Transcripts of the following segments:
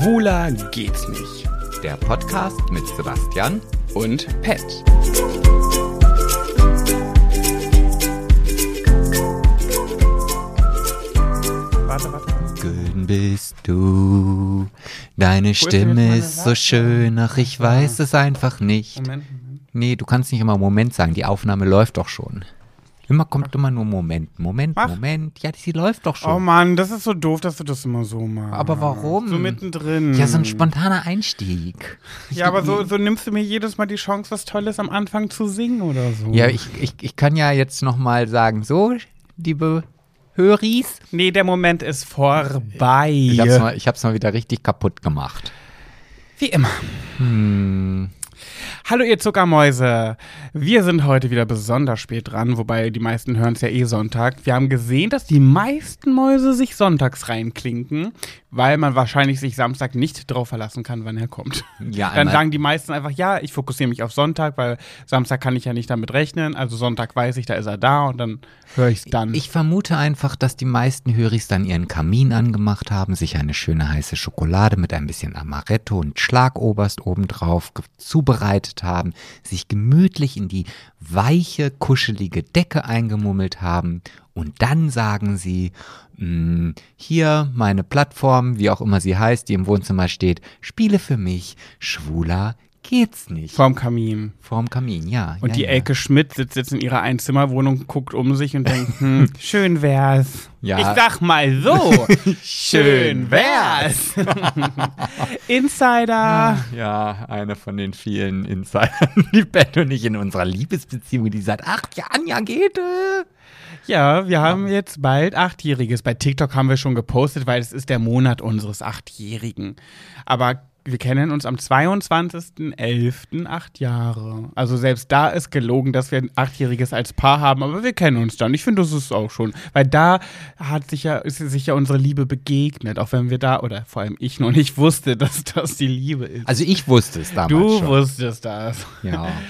Schwuler geht's nicht. Der Podcast mit Sebastian Und Pet. Warte, warte. Gülden bist du. Deine Stimme ist so schön, ach ich weiß es einfach nicht. Moment, Moment. Nee, du kannst nicht immer Moment sagen, die Aufnahme läuft doch schon. Immer kommt immer nur Moment, Moment, Ach. Moment. Ja, sie läuft doch schon. Oh Mann, das ist so doof, dass du das immer so machst. Aber warum? So mittendrin. ja, so ein spontaner Einstieg. Ja, aber so, so nimmst du mir jedes Mal die Chance, was Tolles am Anfang zu singen oder so. Ja, ich, ich, ich kann ja jetzt nochmal sagen, so, liebe Höris, Nee, der Moment ist vorbei. ich hab's, mal, ich hab's mal wieder richtig kaputt gemacht. Wie immer. Hm, Hallo ihr Zuckermäuse. Wir sind heute wieder besonders spät dran, wobei die meisten hören es ja eh Sonntag. Wir haben gesehen, dass die meisten Mäuse sich sonntags reinklinken, weil man wahrscheinlich sich Samstag nicht drauf verlassen kann, wann er kommt. Ja, Dann sagen die meisten einfach, ja, ich fokussiere mich auf Sonntag, weil Samstag kann ich ja nicht damit rechnen. Also Sonntag weiß ich, da ist er da und dann höre ich es dann. Ich vermute einfach, dass die meisten Höris dann ihren Kamin angemacht haben, sich eine schöne heiße Schokolade mit ein bisschen Amaretto und Schlagoberst obendrauf ge- zubereitet haben, sich gemütlich in die weiche, kuschelige Decke eingemummelt haben und dann sagen sie, "Mm, hier meine Plattform, wie auch immer sie heißt, die im Wohnzimmer steht, spiele für mich, schwuler geht's nicht. Vorm Kamin. Vorm Kamin, ja. Und ja, die ja. Elke Schmidt sitzt jetzt in ihrer Einzimmerwohnung, guckt um sich und denkt, hm, schön wär's. Ja. Ich sag mal so, schön wär's. Insider. Ja, eine von den vielen Insidern, die Bett und ich in unserer Liebesbeziehung, die sagt, ach ja, Anja geht. äh." Ja, wir haben jetzt bald Achtjähriges. Bei TikTok haben wir schon gepostet, weil es ist der Monat unseres Achtjährigen. Aber wir kennen uns am 22.11. acht Jahre. Also selbst da ist gelogen, dass wir ein Achtjähriges als Paar haben, aber wir kennen uns dann. Ich finde, das ist auch schon. Weil da hat sich ja, ist sich ja unsere Liebe begegnet, auch wenn wir da, oder vor allem ich noch nicht wusste, dass das die Liebe ist. Also ich wusste es damals du schon. wusstest das. Ja.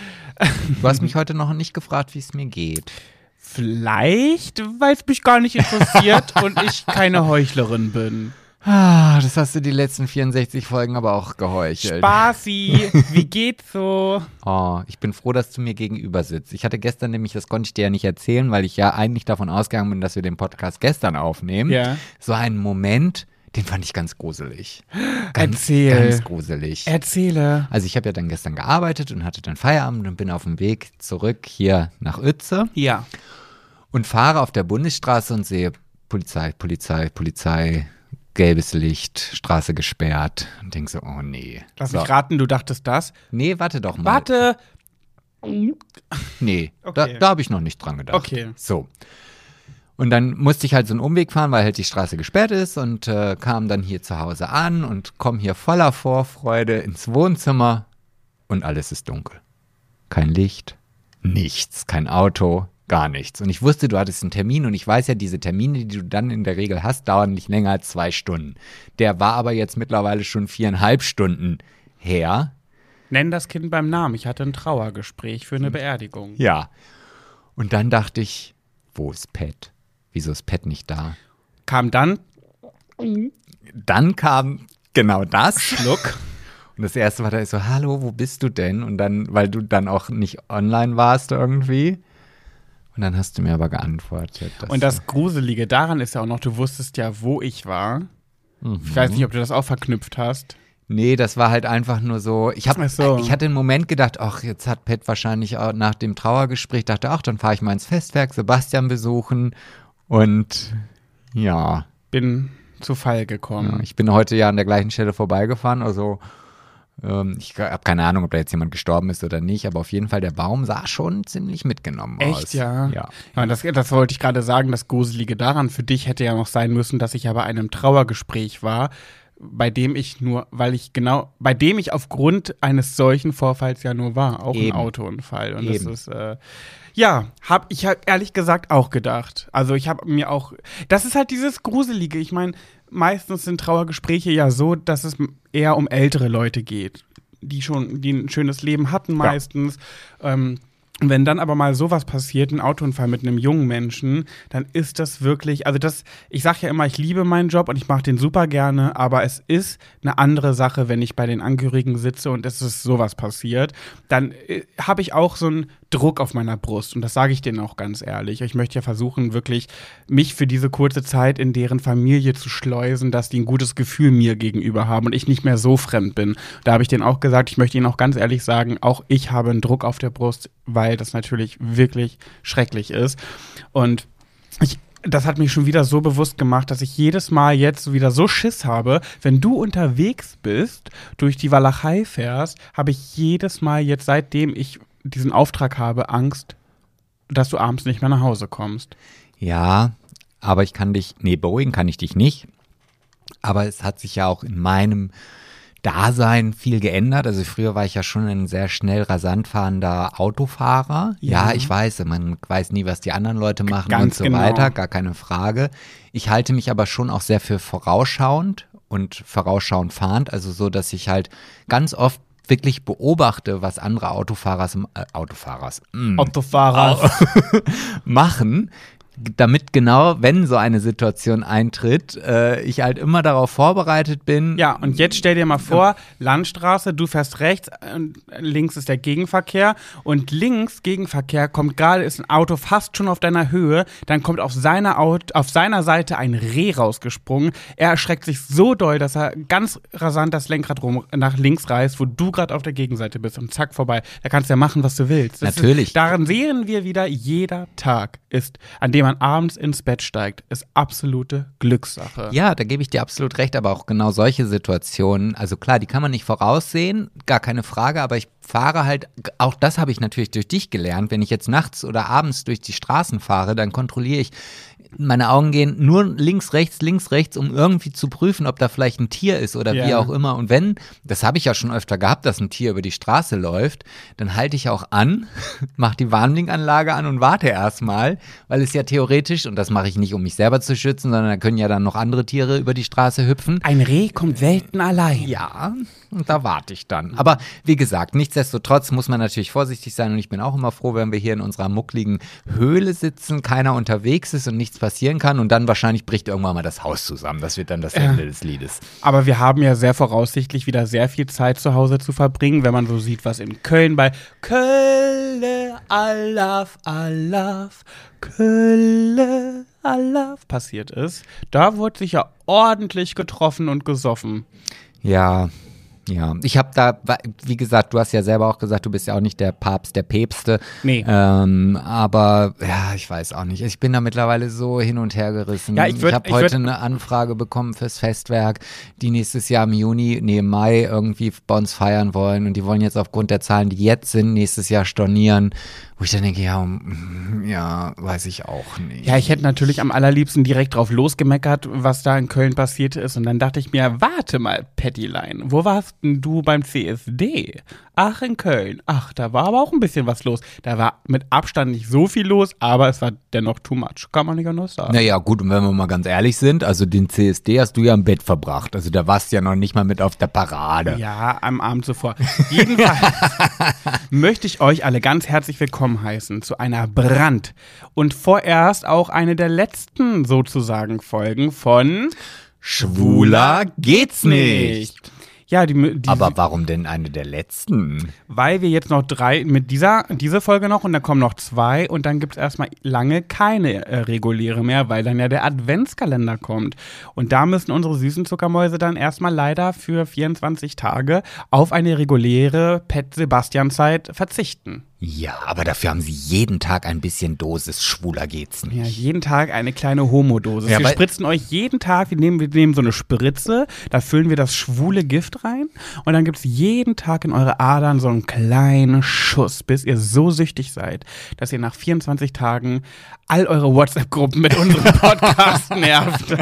Du hast mich heute noch nicht gefragt, wie es mir geht. Vielleicht, weil es mich gar nicht interessiert und ich keine Heuchlerin bin. Ah, das hast du die letzten 64 Folgen aber auch geheuchelt. Spaßi, wie geht's so? Oh, ich bin froh, dass du mir gegenüber sitzt. Ich hatte gestern nämlich, das konnte ich dir ja nicht erzählen, weil ich ja eigentlich davon ausgegangen bin, dass wir den Podcast gestern aufnehmen. Ja. So einen Moment, den fand ich ganz gruselig. Ganz, Erzähl. Ganz gruselig. Erzähle. Also ich habe ja dann gestern gearbeitet und hatte dann Feierabend und bin auf dem Weg zurück hier nach Uetze Ja. und fahre auf der Bundesstraße und sehe Polizei, Polizei, Polizei, gelbes Licht, Straße gesperrt und denke so, oh nee. Lass so. mich raten, du dachtest das. Nee, warte doch mal. Warte. Nee, da, Okay. da habe ich noch nicht dran gedacht. Okay. So. Und dann musste ich halt so einen Umweg fahren, weil halt die Straße gesperrt ist und äh, kam dann hier zu Hause an und komme hier voller Vorfreude ins Wohnzimmer und alles ist dunkel. Kein Licht, nichts, kein Auto, gar nichts. Und ich wusste, du hattest einen Termin und ich weiß ja, diese Termine, die du dann in der Regel hast, dauern nicht länger als zwei Stunden. Der war aber jetzt mittlerweile schon viereinhalb Stunden her. Nenn das Kind beim Namen. Ich hatte ein Trauergespräch für eine Beerdigung. Ja. Und dann dachte ich, wo ist Pat? Wieso ist Pat nicht da? Kam dann Dann kam genau das. Schluck. Und das erste war da so, hallo, wo bist du denn? Und dann, weil du dann auch nicht online warst irgendwie. Und dann hast du mir aber geantwortet. Und das Gruselige daran ist ja auch noch, du wusstest ja, wo ich war. Mhm. Ich weiß nicht, ob du das auch verknüpft hast. Nee, das war halt einfach nur so. Ich, hab, so. ich hatte einen Moment gedacht, ach, jetzt hat Pat wahrscheinlich auch nach dem Trauergespräch, dachte, ach, dann fahre ich mal ins Festwerk, Sebastian besuchen. Und ja, Bin zu Fall gekommen. Ja, ich bin heute ja an der gleichen Stelle vorbeigefahren, also ich habe keine Ahnung, ob da jetzt jemand gestorben ist oder nicht, aber auf jeden Fall der Baum sah schon ziemlich mitgenommen aus. Echt, ja? Ja. Das, das wollte ich gerade sagen, das Gruselige daran für dich hätte ja noch sein müssen, dass ich ja bei einem Trauergespräch war, bei dem ich nur, weil ich genau, bei dem ich aufgrund eines solchen Vorfalls ja nur war, auch Eben. ein Autounfall. Und Eben. das ist, äh, ja, hab ich hab ehrlich gesagt auch gedacht. Also ich habe mir auch, das ist halt dieses Gruselige. Ich meine, meistens sind Trauergespräche ja so, dass es eher um ältere Leute geht, die schon, die ein schönes Leben hatten meistens. Ähm, Wenn dann aber mal sowas passiert, ein Autounfall mit einem jungen Menschen, dann ist das wirklich, also das, ich sage ja immer, ich liebe meinen Job und ich mache den super gerne, aber es ist eine andere Sache, wenn ich bei den Angehörigen sitze und es ist sowas passiert, dann äh, habe ich auch so einen Druck auf meiner Brust und das sage ich denen auch ganz ehrlich. Ich möchte ja versuchen, wirklich mich für diese kurze Zeit in deren Familie zu schleusen, dass die ein gutes Gefühl mir gegenüber haben und ich nicht mehr so fremd bin. Da habe ich denen auch gesagt, ich möchte ihnen auch ganz ehrlich sagen, auch ich habe einen Druck auf der Brust, weil das natürlich wirklich schrecklich ist. Und ich, das hat mich schon wieder so bewusst gemacht, dass ich jedes Mal jetzt wieder so Schiss habe, wenn du unterwegs bist, durch die Walachei fährst, habe ich jedes Mal jetzt, seitdem ich diesen Auftrag habe, Angst, dass du abends nicht mehr nach Hause kommst. Ja, aber ich kann dich, nee, beruhigen kann ich dich nicht. Aber es hat sich ja auch in meinem Dasein viel geändert. Also früher war ich ja schon ein sehr schnell rasant fahrender Autofahrer. Ja, Ja. ich weiß, man weiß nie, was die anderen Leute machen Ganz und so genau. weiter, gar keine Frage. Ich halte mich aber schon auch sehr für vorausschauend und vorausschauend fahrend, also so, dass ich halt ganz oft wirklich beobachte, was andere Autofahrers, äh, Autofahrers, mm, Autofahrer. machen, damit genau, wenn so eine Situation eintritt, äh, ich halt immer darauf vorbereitet bin. Ja, und jetzt stell dir mal vor, Landstraße, du fährst rechts, und links ist der Gegenverkehr und links Gegenverkehr kommt gerade, ist ein Auto fast schon auf deiner Höhe, dann kommt auf seiner, auf seiner Seite ein Reh rausgesprungen. Er erschreckt sich so doll, dass er ganz rasant das Lenkrad rum nach links reißt, wo du gerade auf der Gegenseite bist und zack vorbei. Da kannst du ja machen, was du willst. Das Natürlich. Ist, daran sehen wir wieder, jeder Tag ist, an dem man abends ins Bett steigt, ist absolute Glückssache. Ja, da gebe ich dir absolut recht, aber auch genau solche Situationen, also klar, die kann man nicht voraussehen, gar keine Frage, aber ich fahre halt, auch das habe ich natürlich durch dich gelernt, wenn ich jetzt nachts oder abends durch die Straßen fahre, dann kontrolliere ich, meine Augen gehen nur links, rechts, links, rechts, um irgendwie zu prüfen, ob da vielleicht ein Tier ist oder wie Ja. auch immer. Und wenn, das habe ich ja schon öfter gehabt, dass ein Tier über die Straße läuft, dann halte ich auch an, mache die Warnblinkanlage an und warte erstmal, weil es ja theoretisch, und das mache ich nicht, um mich selber zu schützen, sondern da können ja dann noch andere Tiere über die Straße hüpfen. Ein Reh kommt Welten allein. Ja, und da warte ich dann. Aber wie gesagt, nichtsdestotrotz muss man natürlich vorsichtig sein und ich bin auch immer froh, wenn wir hier in unserer muckligen Höhle sitzen, keiner unterwegs ist und nichts passieren kann und dann wahrscheinlich bricht irgendwann mal das Haus zusammen. Das wird dann das Ende des Liedes. Aber wir haben ja sehr voraussichtlich wieder sehr viel Zeit zu Hause zu verbringen, wenn man so sieht, was in Köln bei Kölle, Alaf, Alaf, Kölle, Alaf passiert ist. Da wurde sich ja ordentlich getroffen und gesoffen. Ja, ja. Ich habe da, wie gesagt, du hast ja selber auch gesagt, du bist ja auch nicht der Papst der Päpste. Nee. Ähm, aber ja, ich weiß auch nicht. Ich bin da mittlerweile so hin und her gerissen. Ja, ich würd- habe ich heute würd- eine Anfrage bekommen fürs Festwerk, die nächstes Jahr im Juni, nee, im Mai irgendwie bei uns feiern wollen. Und die wollen jetzt aufgrund der Zahlen, die jetzt sind, nächstes Jahr stornieren. Wo ich dann denke, ja, ja, weiß ich auch nicht. Ja, ich hätte natürlich am allerliebsten direkt drauf losgemeckert, was da in Köln passiert ist. Und dann dachte ich mir, warte mal, Pettyline, wo warst denn du beim CSD? Ach, in Köln. Ach, da war aber auch ein bisschen was los. Da war mit Abstand nicht so viel los, aber es war dennoch too much. Kann man nicht anders sagen. Naja, gut, und wenn wir mal ganz ehrlich sind, also den CSD hast du ja im Bett verbracht. Also da warst du ja noch nicht mal mit auf der Parade. Ja, am Abend zuvor. Jedenfalls möchte ich euch alle ganz herzlich willkommen heißen zu einer Brand und vorerst auch eine der letzten sozusagen Folgen von Schwuler geht's nicht. Ja, die, die Aber warum denn eine der letzten? weil wir jetzt noch drei mit dieser diese Folge noch und dann kommen noch zwei und dann gibt es erstmal lange keine äh, reguläre mehr, weil dann ja der Adventskalender kommt. Und da müssen unsere süßen Zuckermäuse dann erstmal leider für 24 Tage auf eine reguläre Pet Sebastian Zeit verzichten. Ja, aber dafür haben sie jeden Tag ein bisschen Dosis schwuler geht's nicht. Ja, jeden Tag eine kleine Homodosis. Ja, wir spritzen euch jeden Tag, wir nehmen, wir nehmen so eine Spritze, da füllen wir das schwule Gift rein und dann gibt es jeden Tag in eure Adern so einen kleinen Schuss, bis ihr so süchtig seid, dass ihr nach 24 Tagen all eure WhatsApp-Gruppen mit unserem Podcast nervt.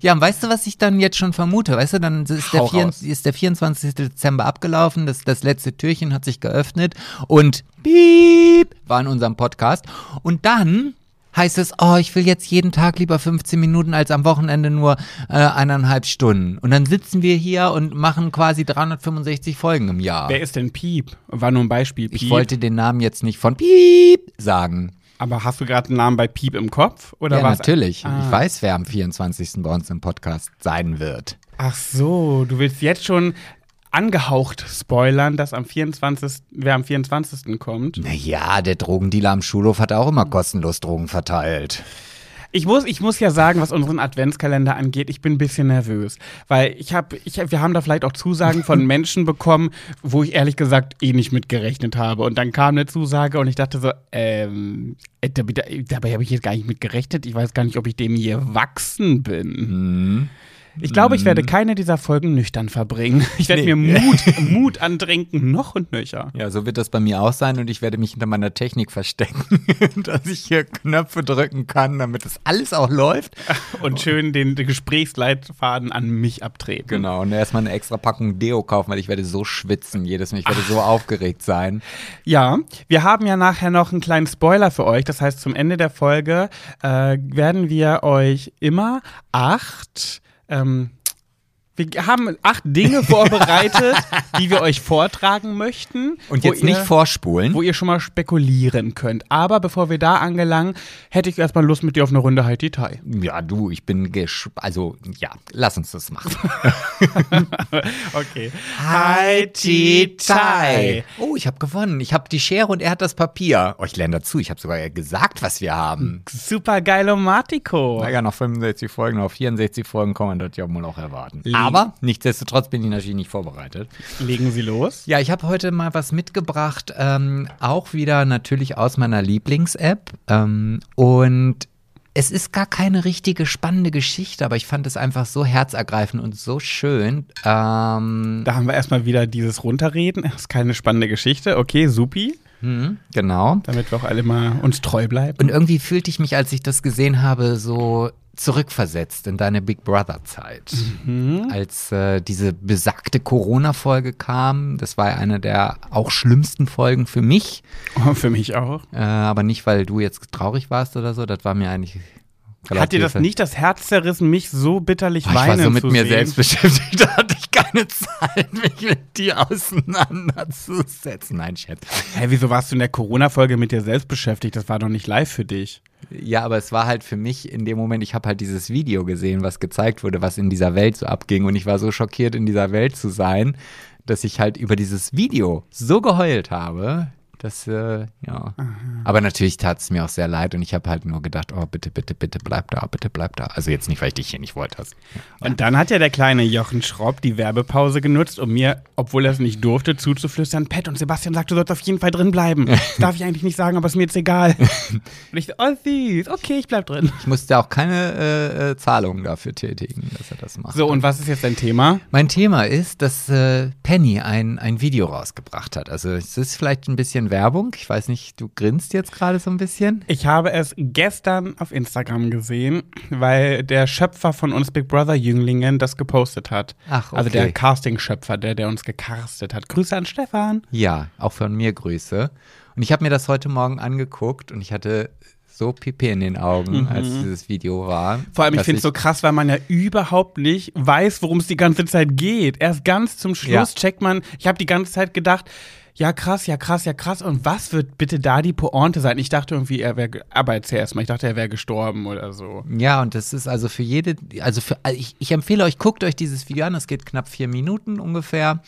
Ja, und weißt du, was ich dann jetzt schon vermute? Weißt du, dann ist der, vier, ist der 24. Dezember abgelaufen, das, das letzte Türchen hat sich geöffnet und piep war in unserem Podcast. Und dann heißt es, oh, ich will jetzt jeden Tag lieber 15 Minuten als am Wochenende nur äh, eineinhalb Stunden. Und dann sitzen wir hier und machen quasi 365 Folgen im Jahr. Wer ist denn Piep? War nur ein Beispiel. Piep. Ich wollte den Namen jetzt nicht von Piep sagen. Aber hast du gerade einen Namen bei Piep im Kopf? Oder ja, was? natürlich. Ah. Ich weiß, wer am 24. bei uns im Podcast sein wird. Ach so, du willst jetzt schon angehaucht spoilern, dass am 24. wer am 24. kommt. Naja, der Drogendealer am Schulhof hat auch immer kostenlos Drogen verteilt. Ich muss, ich muss ja sagen, was unseren Adventskalender angeht, ich bin ein bisschen nervös, weil ich habe, ich, wir haben da vielleicht auch Zusagen von Menschen bekommen, wo ich ehrlich gesagt eh nicht mit gerechnet habe. Und dann kam eine Zusage und ich dachte so, ähm, äh, dabei, dabei habe ich jetzt gar nicht mit gerechnet. Ich weiß gar nicht, ob ich dem hier wachsen bin. Hm. Ich glaube, ich werde keine dieser Folgen nüchtern verbringen. Ich werde Nee. mir Mut, Mut antrinken, noch und nöcher. Ja, so wird das bei mir auch sein und ich werde mich hinter meiner Technik verstecken, dass ich hier Knöpfe drücken kann, damit das alles auch läuft. Und schön den, den Gesprächsleitfaden an mich abtreten. Genau, und erstmal eine extra Packung Deo kaufen, weil ich werde so schwitzen jedes Mal. Ich werde so aufgeregt sein. Ja, wir haben ja nachher noch einen kleinen Spoiler für euch. Das heißt, zum Ende der Folge äh, werden wir euch immer acht. Ähm, wir haben acht Dinge vorbereitet, die wir euch vortragen möchten. Und jetzt nicht ihr- vorspulen. Wo ihr schon mal spekulieren könnt. Aber bevor wir da angelangen, hätte ich erstmal Lust mit dir auf eine Runde High Detail. Ja, du, ich bin gesch... Also, ja, lass uns das machen. Okay. Oh, ich habe gewonnen. Ich habe die Schere und er hat das Papier. Oh, ich lerne dazu. Ich habe sogar gesagt, was wir haben. Super geilo Matico. Naja, nach 65 Folgen, auf 64 Folgen kann man das ja wohl auch erwarten. Aber nichtsdestotrotz bin ich natürlich nicht vorbereitet. Legen Sie los. Ja, ich habe heute mal was mitgebracht, ähm, auch wieder natürlich aus meiner Lieblings-App. Ähm, und es ist gar keine richtige spannende Geschichte, aber ich fand es einfach so herzergreifend und so schön. Ähm, Da haben wir erstmal wieder dieses Runterreden. Das ist keine spannende Geschichte. Okay, supi. hm, genau. Damit wir auch alle mal uns treu bleiben. Und irgendwie fühlte ich mich, als ich das gesehen habe, so zurückversetzt in deine Big Brother-Zeit. Als äh, diese besagte Corona-Folge kam, das war eine der auch schlimmsten Folgen für mich. Oh, für mich auch. Äh, aber nicht, weil du jetzt traurig warst oder so, das war mir eigentlich. Hat dir das nicht das Herz zerrissen, mich so bitterlich Oh, ich war weinen so mit zu mir sehen? selbst beschäftigt, da hatte ich keine Zeit, mich mit dir auseinanderzusetzen. Nein, Chat. Hä, wieso warst du in der Corona-Folge mit dir selbst beschäftigt? Das war doch nicht live für dich. Ja, aber es war halt für mich in dem Moment, ich habe halt dieses Video gesehen, was gezeigt wurde, was in dieser Welt so abging. Und ich war so schockiert, in dieser Welt zu sein, dass ich halt über dieses Video so geheult habe. Dass, äh, ja. Aber natürlich tat es mir auch sehr leid und ich habe halt nur gedacht, oh, bitte, bitte, bitte bleib da, bitte bleib da. Also jetzt nicht, weil ich dich hier nicht wollte. Also, Und dann hat ja der kleine Jochen Schropp die Werbepause genutzt, um mir, obwohl er es nicht durfte, zuzuflüstern, Pat und Sebastian sagt, du sollst auf jeden Fall drin bleiben. Das darf ich eigentlich nicht sagen, aber ist mir jetzt egal. Und ich so, oh süß, okay, ich bleib drin. Ich musste auch keine äh, äh, Zahlungen dafür tätigen, dass er das macht. So, und was ist jetzt dein Thema? Mein Thema ist, dass äh, Penny ein, ein Video rausgebracht hat. Also es ist vielleicht ein bisschen Werbung. Ich weiß nicht, du grinst jetzt gerade so ein bisschen. Ich habe es gestern auf Instagram gesehen, weil der Schöpfer von uns Big Brother Jünglingen das gepostet hat. Ach, Also okay. der Casting-Schöpfer, der, der uns gecastet hat. Grüße an Stefan. Ja, auch von mir Grüße. Und ich habe mir das heute Morgen angeguckt und ich hatte so Pipi in den Augen, als dieses Video war. Mhm. Vor allem, ich finde es so krass, weil man ja überhaupt nicht weiß, worum es die ganze Zeit geht. Erst ganz zum Schluss Ja. checkt man, ich habe die ganze Zeit gedacht, ja krass, ja krass, ja krass. Und was wird bitte da die Pointe sein? Ich dachte irgendwie, er wäre, aber erzähl erst mal, ich dachte, er wäre gestorben oder so. Ja, und das ist also für jede, also für, ich, ich empfehle euch, guckt euch dieses Video an, es geht knapp vier Minuten ungefähr.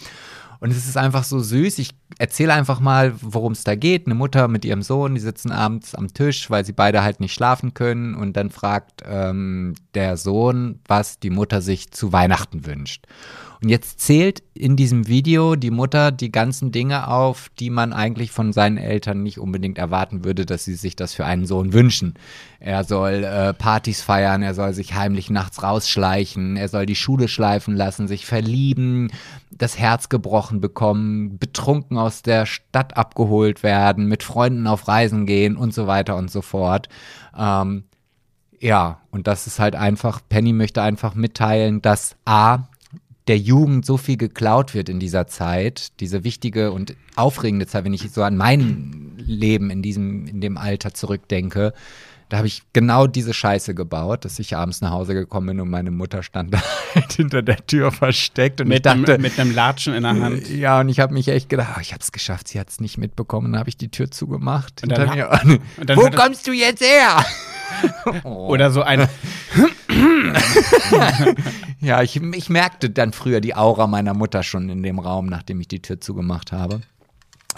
Und es ist einfach so süß. Ich erzähle einfach mal, worum es da geht. Eine Mutter mit ihrem Sohn, die sitzen abends am Tisch, weil sie beide halt nicht schlafen können. Und dann fragt ähm, der Sohn, was die Mutter sich zu Weihnachten wünscht. Und jetzt zählt in diesem Video die Mutter die ganzen Dinge auf, die man eigentlich von seinen Eltern nicht unbedingt erwarten würde, dass sie sich das für einen Sohn wünschen. Er soll äh, Partys feiern, er soll sich heimlich nachts rausschleichen, er soll die Schule schleifen lassen, sich verlieben, das Herz gebrochen bekommen, betrunken aus der Stadt abgeholt werden, mit Freunden auf Reisen gehen und so weiter und so fort. Ähm, ja, und das ist halt einfach, Penny möchte einfach mitteilen, dass A, der Jugend so viel geklaut wird in dieser Zeit, diese wichtige und aufregende Zeit, wenn ich so an mein Leben in diesem, in dem Alter zurückdenke, Da habe ich genau diese Scheiße gebaut, dass ich abends nach Hause gekommen bin und meine Mutter stand da halt hinter der Tür versteckt und ich Mit, dachte, einem, mit einem Latschen in der Hand. ja, und ich habe mich echt gedacht, oh, ich habe es geschafft, sie hat es nicht mitbekommen. Dann habe ich die Tür zugemacht. Und dann hinter mir. und dann Wo kommst du jetzt her? Oh. Oder so ein, Ja, ich, ich merkte dann früher die Aura meiner Mutter schon in dem Raum, nachdem ich die Tür zugemacht habe.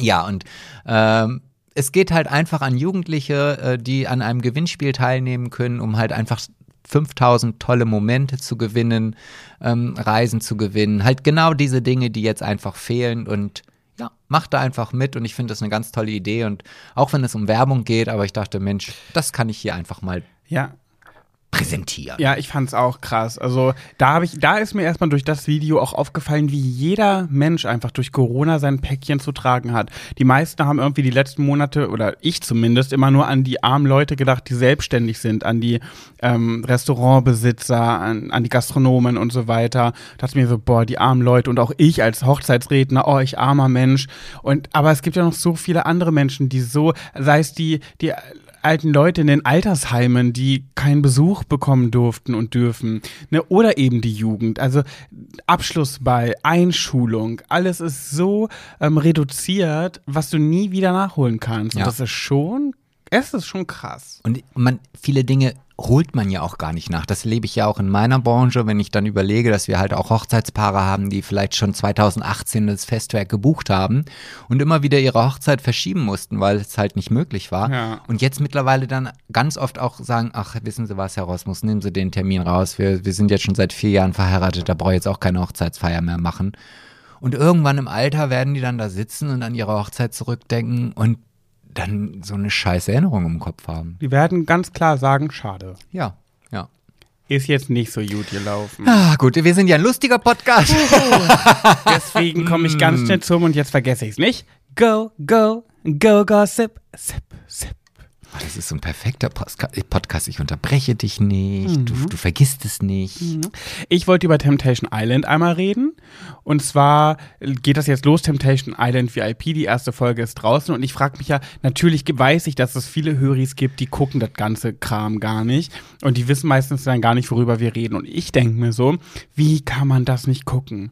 Ja, und ähm, es geht halt einfach an Jugendliche, äh, die an einem Gewinnspiel teilnehmen können, um halt einfach 5000 tolle Momente zu gewinnen, ähm, Reisen zu gewinnen. Halt genau diese Dinge, die jetzt einfach fehlen und ja, macht da einfach mit und ich finde das eine ganz tolle Idee und auch wenn es um Werbung geht, aber ich dachte, Mensch, das kann ich hier einfach mal ja, präsentieren. Ja, ich fand's auch krass. Also da habe ich, da ist mir erstmal durch das Video auch aufgefallen, wie jeder Mensch einfach durch Corona sein Päckchen zu tragen hat. Die meisten haben irgendwie die letzten Monate oder ich zumindest immer nur an die armen Leute gedacht, die selbstständig sind, an die ähm, Restaurantbesitzer, an, an die Gastronomen und so weiter. Da dachte ich mir so, boah, die armen Leute und auch ich als Hochzeitsredner, oh, ich armer Mensch. Und aber es gibt ja noch so viele andere Menschen, die so, sei es die, die alten Leute in den Altersheimen, die keinen Besuch bekommen durften und dürfen. Ne? Oder eben die Jugend. Also Abschlussball, Einschulung, alles ist so ähm, reduziert, was du nie wieder nachholen kannst. Ja. Und das ist schon, es ist schon krass. Und man, viele Dinge holt man ja auch gar nicht nach. Das lebe ich ja auch in meiner Branche, wenn ich dann überlege, dass wir halt auch Hochzeitspaare haben, die vielleicht schon 2018 das Festwerk gebucht haben und immer wieder ihre Hochzeit verschieben mussten, weil es halt nicht möglich war. Ja. Und jetzt mittlerweile dann ganz oft auch sagen, ach, wissen Sie was, Herr Rosmus, nehmen Sie den Termin raus. Wir, wir sind jetzt schon seit vier Jahren verheiratet, da brauche ich jetzt auch keine Hochzeitsfeier mehr machen. Und irgendwann im Alter werden die dann da sitzen und an ihre Hochzeit zurückdenken und dann so eine scheiß Erinnerung im Kopf haben. Die werden ganz klar sagen, schade. Ja, ja. Ist jetzt nicht so gut gelaufen. Ah, gut, wir sind ja ein lustiger Podcast. Deswegen komme ich ganz schnell zum und jetzt vergesse ich es nicht. Go, go, go, gossip, sip, sip. Oh, das ist so ein perfekter Podcast. Ich unterbreche dich nicht. Du, du vergisst es nicht. Ich wollte über Temptation Island einmal reden. Und zwar geht das jetzt los, Temptation Island VIP. Die erste Folge ist draußen. Und ich frage mich ja, natürlich weiß ich, dass es viele Höris gibt, die gucken das ganze Kram gar nicht. Und die wissen meistens dann gar nicht, worüber wir reden. Und ich denke mir so, wie kann man das nicht gucken?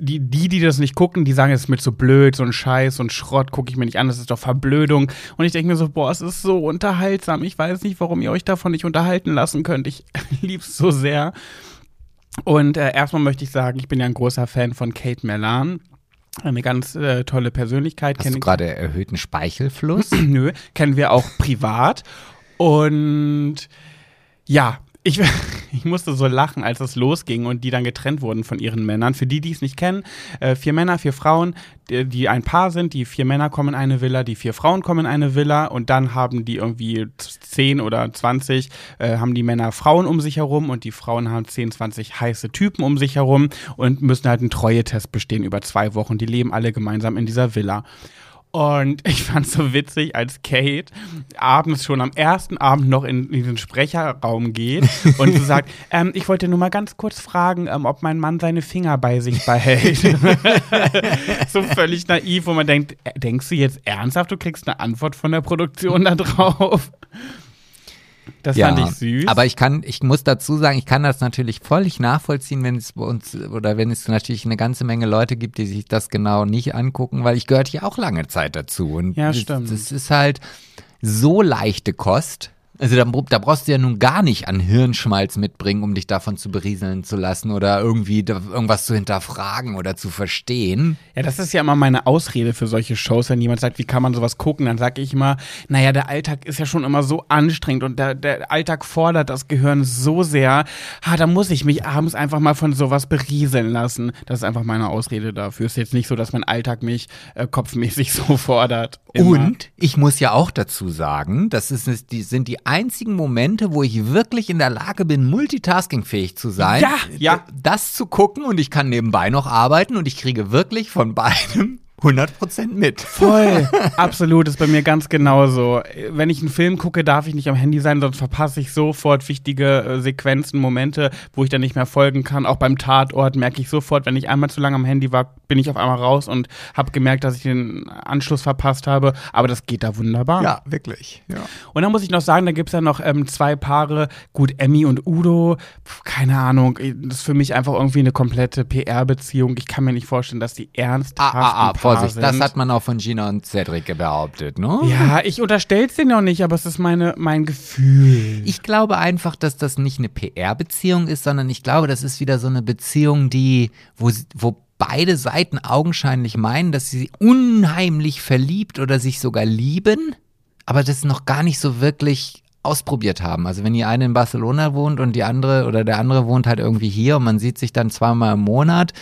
Die, die, die das nicht gucken, die sagen, es ist mir zu blöd, so ein Scheiß, so ein Schrott, gucke ich mir nicht an, das ist doch Verblödung. Und ich denke mir so, boah, es ist so unterhaltsam. Ich weiß nicht, warum ihr euch davon nicht unterhalten lassen könnt. Ich lieb's so sehr. Und äh, erstmal möchte ich sagen, ich bin ja ein großer Fan von Kate Melan. Eine ganz äh, tolle Persönlichkeit. Hast du gerade erhöhten Speichelfluss? Nö, kennen wir auch privat. Und ja, ich, ich musste so lachen, als es losging und die dann getrennt wurden von ihren Männern. Für die, die es nicht kennen, äh, vier Männer, vier Frauen, die, die ein Paar sind. Die vier Männer kommen in eine Villa, die vier Frauen kommen in eine Villa und dann haben die irgendwie zehn oder zwanzig, äh, haben die Männer Frauen um sich herum und die Frauen haben zehn, zwanzig heiße Typen um sich herum und müssen halt einen Treuetest bestehen über zwei Wochen. Die leben alle gemeinsam in dieser Villa. Und ich fand es so witzig, als Kate abends schon am ersten Abend noch in, diesen Sprecherraum geht und so sagt, ähm, ich wollte nur mal ganz kurz fragen, ähm, ob mein Mann seine Finger bei sich behält. so völlig naiv, wo man denkt, äh, denkst du jetzt ernsthaft, du kriegst eine Antwort von der Produktion da drauf? Das fand ich süß. Aber ich kann, ich muss dazu sagen, ich kann das natürlich völlig nachvollziehen, wenn es bei uns oder wenn es natürlich eine ganze Menge Leute gibt, die sich das genau nicht angucken, weil ich gehörte ja auch lange Zeit dazu. Und Ja, das, stimmt. das ist halt so leichte Kost. Also da, da brauchst du ja nun gar nicht an Hirnschmalz mitbringen, um dich davon zu berieseln zu lassen oder irgendwie irgendwas zu hinterfragen oder zu verstehen. Ja, das ist ja immer meine Ausrede für solche Shows, wenn jemand sagt, wie kann man sowas gucken, dann sage ich immer, naja, der Alltag ist ja schon immer so anstrengend und der, der Alltag fordert das Gehirn so sehr, ha, da muss ich mich abends einfach mal von sowas berieseln lassen. Das ist einfach meine Ausrede dafür. Ist jetzt nicht so, dass mein Alltag mich äh, kopfmäßig so fordert. Immer. Und ich muss ja auch dazu sagen, das ist, die, sind die einzigen Momente, wo ich wirklich in der Lage bin, multitaskingfähig zu sein. Ja, ja. Das zu gucken und ich kann nebenbei noch arbeiten und ich kriege wirklich von beidem 100% mit. Voll, absolut, ist bei mir ganz genauso. Wenn ich einen Film gucke, darf ich nicht am Handy sein, sonst verpasse ich sofort wichtige äh, Sequenzen, Momente, wo ich dann nicht mehr folgen kann. Auch beim Tatort merke ich sofort, wenn ich einmal zu lange am Handy war, bin ich auf einmal raus und habe gemerkt, dass ich den Anschluss verpasst habe. Aber das geht da wunderbar. Ja, wirklich. Ja. Und dann muss ich noch sagen, da gibt es ja noch ähm, zwei Paare, gut, Emmy und Udo, Pff, keine Ahnung, das ist für mich einfach irgendwie eine komplette PR-Beziehung. Ich kann mir nicht vorstellen, dass die ernsthaft Ah, ah, ah, Vorsicht, sind. das hat man auch von Gina und Cedric behauptet, ne? Ja, ich unterstelle es denen noch nicht, aber es ist meine, mein Gefühl. Ich glaube einfach, dass das nicht eine PR-Beziehung ist, sondern ich glaube, das ist wieder so eine Beziehung, die, wo, sie- wo beide Seiten augenscheinlich meinen, dass sie unheimlich verliebt oder sich sogar lieben, aber das noch gar nicht so wirklich ausprobiert haben. Also wenn die eine in Barcelona wohnt und die andere oder der andere wohnt halt irgendwie hier und man sieht sich dann zweimal im Monat,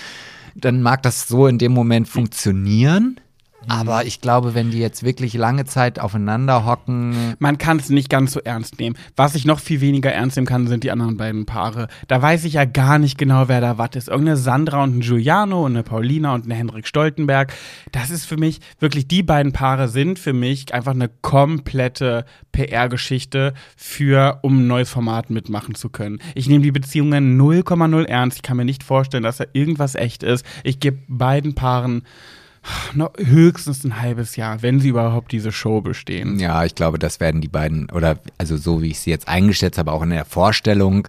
dann mag das so in dem Moment funktionieren. Aber ich glaube, wenn die jetzt wirklich lange Zeit aufeinander hocken, Man kann es nicht ganz so ernst nehmen. Was ich noch viel weniger ernst nehmen kann, sind die anderen beiden Paare. Da weiß ich ja gar nicht genau, wer da was ist. Irgendeine Sandra und ein Giuliano und eine Paulina und eine Henrik Stoltenberg. Das ist für mich wirklich, die beiden Paare sind für mich einfach eine komplette PR-Geschichte für, um ein neues Format mitmachen zu können. Ich nehme die Beziehungen 0,0 ernst. Ich kann mir nicht vorstellen, dass da irgendwas echt ist. Ich gebe beiden Paaren höchstens ein halbes Jahr, wenn sie überhaupt diese Show bestehen. Ja, ich glaube, das werden die beiden, oder also so wie ich sie jetzt eingeschätzt habe, auch in der Vorstellung,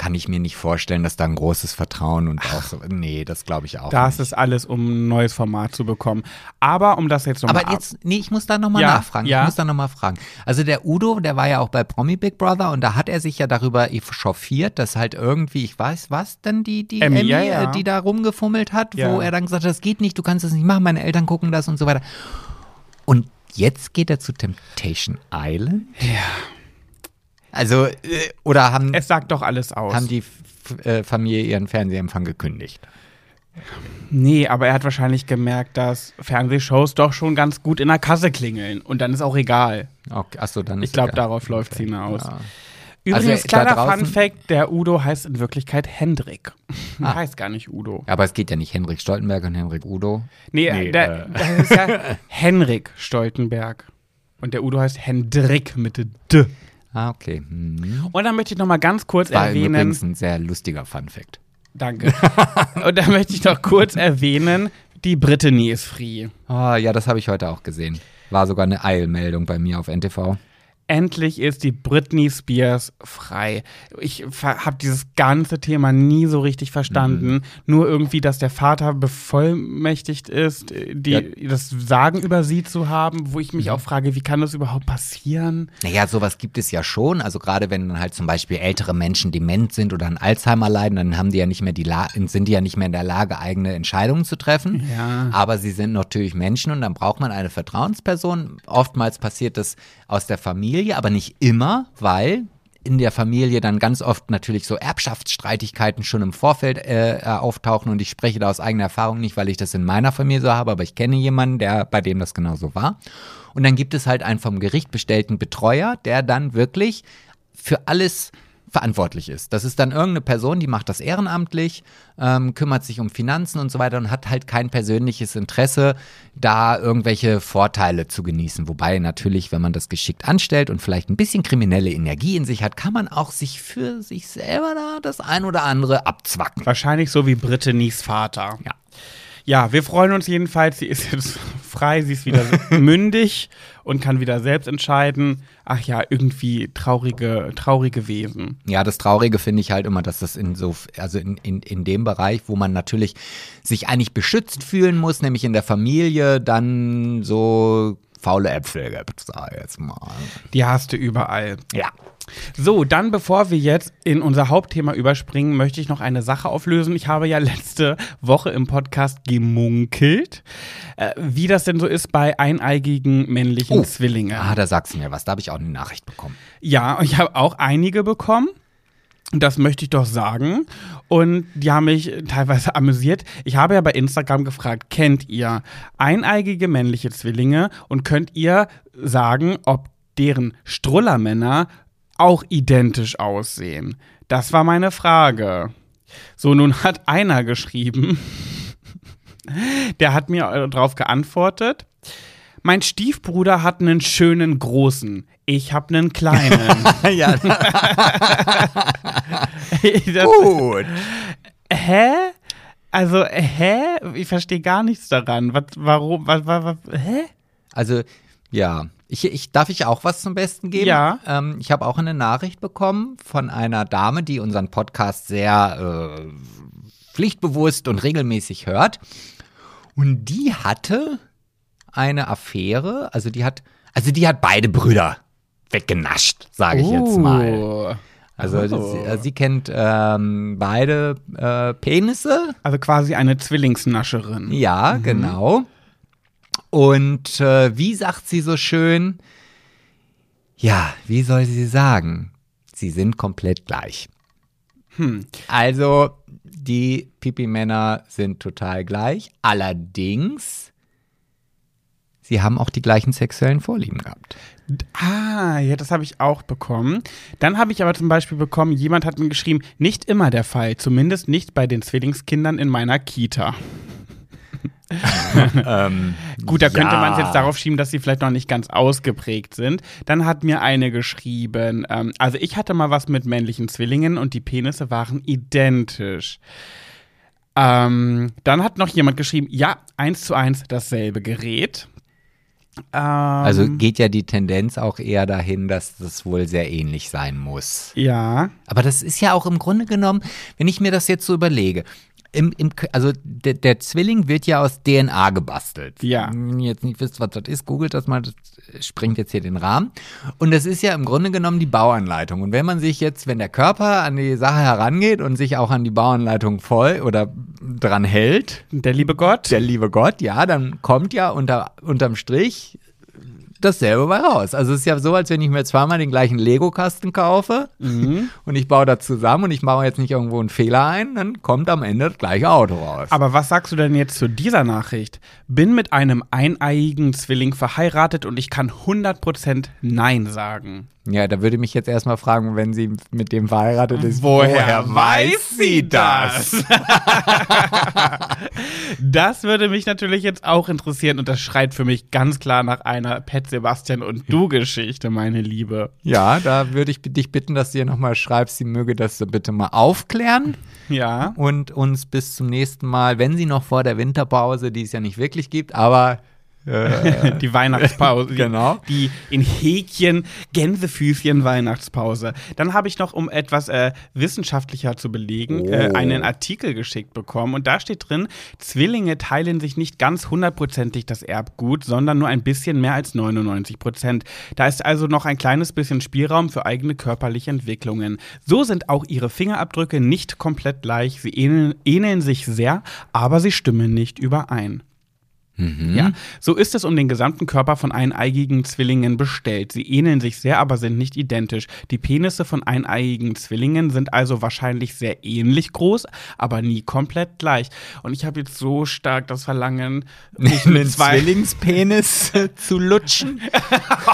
kann ich mir nicht vorstellen, dass da ein großes Vertrauen und auch so. Nee, das glaube ich auch. Das nicht. ist alles, um ein neues Format zu bekommen. Aber um das jetzt nochmal Aber jetzt, nee, ich muss da nochmal Ja, nachfragen. ja. Ich muss da nochmal fragen. Also der Udo, der war ja auch bei Promi Big Brother und da hat er sich ja darüber chauffiert, dass halt irgendwie, ich weiß was, denn die, die Emmy, Emmy, ja, ja. äh, die da rumgefummelt hat, wo er dann gesagt hat, das geht nicht, du kannst das nicht machen, meine Eltern gucken das und so weiter. Und jetzt geht er zu Temptation Island? Ja. Also, äh, oder haben, Es sagt doch alles aus. haben die F äh, Familie ihren Fernsehempfang gekündigt? nee, aber er hat wahrscheinlich gemerkt, dass Fernsehshows doch schon ganz gut in der Kasse klingeln. Und dann ist auch egal. Okay, achso, dann Ich ist glaube, egal. darauf läuft sie hinaus. Ja. Übrigens, Also, da kleiner draußen- Fun Fact, der Udo heißt in Wirklichkeit Hendrik. Er Ah. heißt gar nicht Udo. Aber es geht ja nicht Henrik Stoltenberg und Henrik Udo. Nee, Nee, der, äh. der ist ja Henrik Stoltenberg. Und der Udo heißt Hendrik mit D. Ah, okay. Mhm. Und dann möchte ich noch mal ganz kurz War erwähnen. übrigens ein sehr lustiger Fun-Fact. Danke. Und da möchte ich noch kurz erwähnen, die Brittany ist free. Ah, ja, das habe ich heute auch gesehen. War sogar eine Eilmeldung bei mir auf NTV. Endlich ist die Britney Spears frei. Ich habe dieses ganze Thema nie so richtig verstanden. Mhm. Nur irgendwie, dass der Vater bevollmächtigt ist, die, Ja. Mhm. das Sagen über sie zu haben, wo ich mich auch frage, wie kann das überhaupt passieren? Naja, sowas gibt es ja schon. Also gerade wenn dann halt zum Beispiel ältere Menschen dement sind oder an Alzheimer leiden, dann haben die ja nicht mehr die La sind die ja nicht mehr in der Lage, eigene Entscheidungen zu treffen. Ja. Aber sie sind natürlich Menschen und dann braucht man eine Vertrauensperson. Oftmals passiert das aus der Familie, aber nicht immer, weil in der Familie dann ganz oft natürlich so Erbschaftsstreitigkeiten schon im Vorfeld äh, auftauchen und ich spreche da aus eigener Erfahrung nicht, weil ich das in meiner Familie so habe, aber ich kenne jemanden, der bei dem das genauso war. Und dann gibt es halt einen vom Gericht bestellten Betreuer, der dann wirklich für alles verantwortlich ist. Das ist dann irgendeine Person, die macht das ehrenamtlich, ähm, kümmert sich um Finanzen und so weiter und hat halt kein persönliches Interesse, da irgendwelche Vorteile zu genießen. Wobei natürlich, wenn man das geschickt anstellt und vielleicht ein bisschen kriminelle Energie in sich hat, kann man auch sich für sich selber da das ein oder andere abzwacken. Wahrscheinlich so wie Brittany's Vater. Ja. Ja, wir freuen uns jedenfalls. Sie ist jetzt frei, sie ist wieder mündig und kann wieder selbst entscheiden. Ach ja, irgendwie traurige, traurige Wesen. Ja, das Traurige finde ich halt immer, dass das in so, also in, in, in dem Bereich, wo man natürlich sich eigentlich beschützt fühlen muss, nämlich in der Familie, dann so faule Äpfel gibt, sag ich jetzt mal. Die hast du überall. Ja. So, dann bevor wir jetzt in unser Hauptthema überspringen, möchte ich noch eine Sache auflösen. Ich habe ja letzte Woche im Podcast gemunkelt, äh, wie das denn so ist bei eineigigen männlichen Oh. Zwillingen. Ah, da sagst du mir was, da habe ich auch eine Nachricht bekommen. Ja, ich habe auch einige bekommen. Das möchte ich doch sagen. Und die haben mich teilweise amüsiert. Ich habe ja bei Instagram gefragt, kennt ihr eineigige männliche Zwillinge und könnt ihr sagen, ob deren Strullermänner auch identisch aussehen? Das war meine Frage. So, nun hat einer geschrieben, Der hat mir äh, darauf geantwortet. Mein Stiefbruder hat einen schönen großen. Ich hab einen kleinen. ja, das, gut. hä? Also, hä? Ich verstehe gar nichts daran. Was, warum? Was, was, was, hä? Also, ja. Ich, ich, darf ich auch was zum Besten geben? Ja. Ähm, ich habe auch eine Nachricht bekommen von einer Dame, die unseren Podcast sehr äh, pflichtbewusst und regelmäßig hört. Und die hatte eine Affäre, also die hat, also die hat beide Brüder weggenascht, sage ich jetzt mal. Oh. Also Oh. sie, sie kennt ähm, beide äh, Penisse. Also quasi eine Zwillingsnascherin. Ja, genau. Und äh, wie sagt sie so schön? Ja, wie soll sie sagen? Sie sind komplett gleich. Hm. Also, die Pipi-Männer sind total gleich. Allerdings, sie haben auch die gleichen sexuellen Vorlieben gehabt. Ah, ja, das habe ich auch bekommen. Dann habe ich aber zum Beispiel bekommen, jemand hat mir geschrieben, nicht immer der Fall, zumindest nicht bei den Zwillingskindern in meiner Kita. ähm, Gut, da könnte ja. man es jetzt darauf schieben, dass sie vielleicht noch nicht ganz ausgeprägt sind. Dann hat mir eine geschrieben, ähm, also ich hatte mal was mit männlichen Zwillingen und die Penisse waren identisch. Ähm, dann hat noch jemand geschrieben, ja, eins zu eins dasselbe Gerät. Ähm, Also geht ja die Tendenz auch eher dahin, dass das wohl sehr ähnlich sein muss. ja, Aber das ist ja auch im Grunde genommen, wenn ich mir das jetzt so überlege, im, im, also der, der Zwilling wird ja aus DNA gebastelt. Ja. Wenn ihr jetzt nicht wisst, was das ist, googelt das mal, das springt jetzt hier den Rahmen. Und das ist ja im Grunde genommen die Bauanleitung. Und wenn man sich jetzt, wenn der Körper an die Sache herangeht und sich auch an die Bauanleitung voll oder dran hält, der liebe Gott. der liebe Gott, ja, dann kommt ja unter, unterm Strich dasselbe bei raus. Also es ist ja so, als wenn ich mir zweimal den gleichen Lego-Kasten kaufe Mhm. und ich baue das zusammen und ich mache jetzt nicht irgendwo einen Fehler ein, dann kommt am Ende das gleiche Auto raus. Aber was sagst du denn jetzt zu dieser Nachricht? Bin mit einem eineiigen Zwilling verheiratet und ich kann 100% Nein sagen. Ja, da würde mich jetzt erstmal fragen, wenn sie mit dem verheiratet ist, Woher weiß sie das? Das würde mich natürlich jetzt auch interessieren und das schreit für mich ganz klar nach einer Pet Sebastian und du Geschichte, meine Liebe. Ja, da würde ich dich bitten, dass du ihr nochmal schreibst, sie möge das so bitte mal aufklären Ja. und uns bis zum nächsten Mal, wenn sie noch vor der Winterpause, die es ja nicht wirklich gibt, aber äh, Die Weihnachtspause. Genau. Die in Häkchen, Gänsefüßchen Weihnachtspause. Dann habe ich noch, um etwas äh, wissenschaftlicher zu belegen, Oh. äh, einen Artikel geschickt bekommen. Und da steht drin, Zwillinge teilen sich nicht ganz hundertprozentig das Erbgut, sondern nur ein bisschen mehr als 99 Prozent. Da ist also noch ein kleines bisschen Spielraum für eigene körperliche Entwicklungen. So sind auch ihre Fingerabdrücke nicht komplett gleich. Sie ähneln, ähneln sich sehr, aber sie stimmen nicht überein. Ja, so ist es um den gesamten Körper von eineigigen Zwillingen bestellt. Sie ähneln sich sehr, aber sind nicht identisch. Die Penisse von eineigigen Zwillingen sind also wahrscheinlich sehr ähnlich groß, aber nie komplett gleich. Und ich habe jetzt so stark das Verlangen, mich mit zwei Zwillingspenis zu lutschen.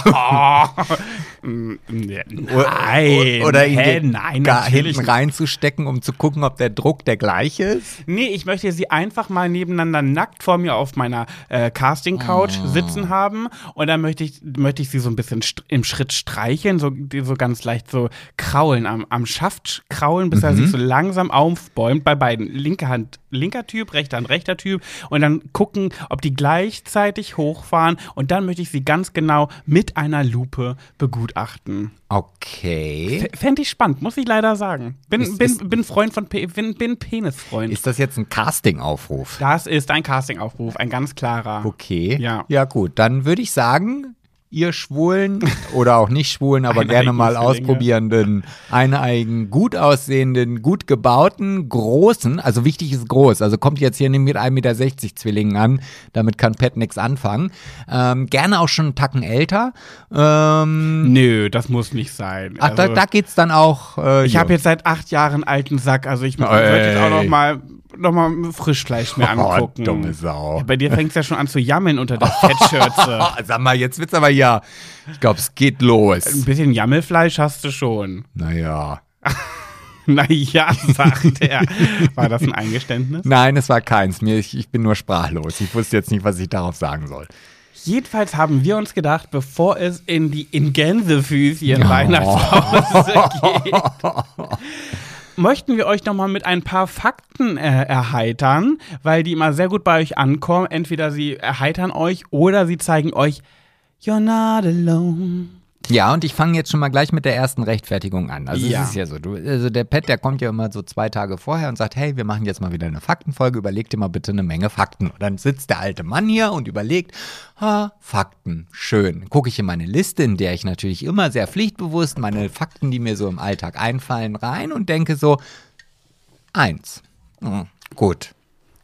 Mm, Nein, oder ihn hä, den nein, gar hinten reinzustecken, um zu gucken, ob der Druck der gleiche ist. Nee, ich möchte sie einfach mal nebeneinander nackt vor mir auf meiner äh, Casting-Couch Ah. sitzen haben und dann möchte ich, möchte ich sie so ein bisschen im Schritt streicheln, so, so ganz leicht so kraulen, am, am Schaft kraulen, bis er Mhm. sich so langsam aufbäumt bei beiden. Linke Hand, linker Typ, rechte Hand, rechter Typ und dann gucken, ob die gleichzeitig hochfahren und dann möchte ich sie ganz genau mit einer Lupe begutachten. Okay. Fände ich spannend, muss ich leider sagen. Bin, Ist- bin, ist- bin Freund von, Pe bin, bin Penisfreund. Ist das jetzt ein Casting-Aufruf? Das ist ein Castingaufruf, ein ganz klarer. Okay. Ja. Ja, gut. Dann würde ich sagen, ihr Schwulen oder auch nicht Schwulen, aber gerne mal Zwillinge. ausprobierenden, eineigen, gut aussehenden, gut gebauten, großen, also wichtig ist groß, also kommt jetzt hier nicht mit 1,60 Meter Zwillingen an, damit kann Pat nichts anfangen. Ähm, gerne auch schon einen Tacken älter. Ähm, Nö, das muss nicht sein. ach, da, Also, da geht's dann auch. Äh, ich habe jetzt seit acht Jahren alten Sack, also ich würde jetzt auch noch mal, noch mal Frischfleisch mir Oh, angucken. dumme Sau. Bei dir fängt es ja schon an zu jammeln unter der Fettschürze. Oh, sag mal, jetzt wird's aber ja. Ich glaube, es geht Ein los. bisschen Jammelfleisch hast du schon. Naja. Naja, sagt er. War das ein Eingeständnis? Nein, es war keins. Mir, ich, ich bin nur sprachlos. Ich wusste jetzt nicht, was ich darauf sagen soll. Jedenfalls haben wir uns gedacht, bevor es in die in Gänsefüßchen Weihnachtspause geht, möchten wir euch nochmal mit ein paar Fakten äh, erheitern, weil die immer sehr gut bei euch ankommen. Entweder sie erheitern euch oder sie zeigen euch, you're not alone. Ja, und ich fange jetzt schon mal gleich mit der ersten Rechtfertigung an. Also Ja. es ist ja so, du, also der Pet, der kommt ja immer so zwei Tage vorher und sagt, hey, wir machen jetzt mal wieder eine Faktenfolge, überleg dir mal bitte eine Menge Fakten. Und dann sitzt der alte Mann hier und überlegt, ha, Fakten, schön. Gucke ich in meine Liste, in der ich natürlich immer sehr pflichtbewusst meine Fakten, die mir so im Alltag einfallen, rein und denke so, eins. Hm, gut,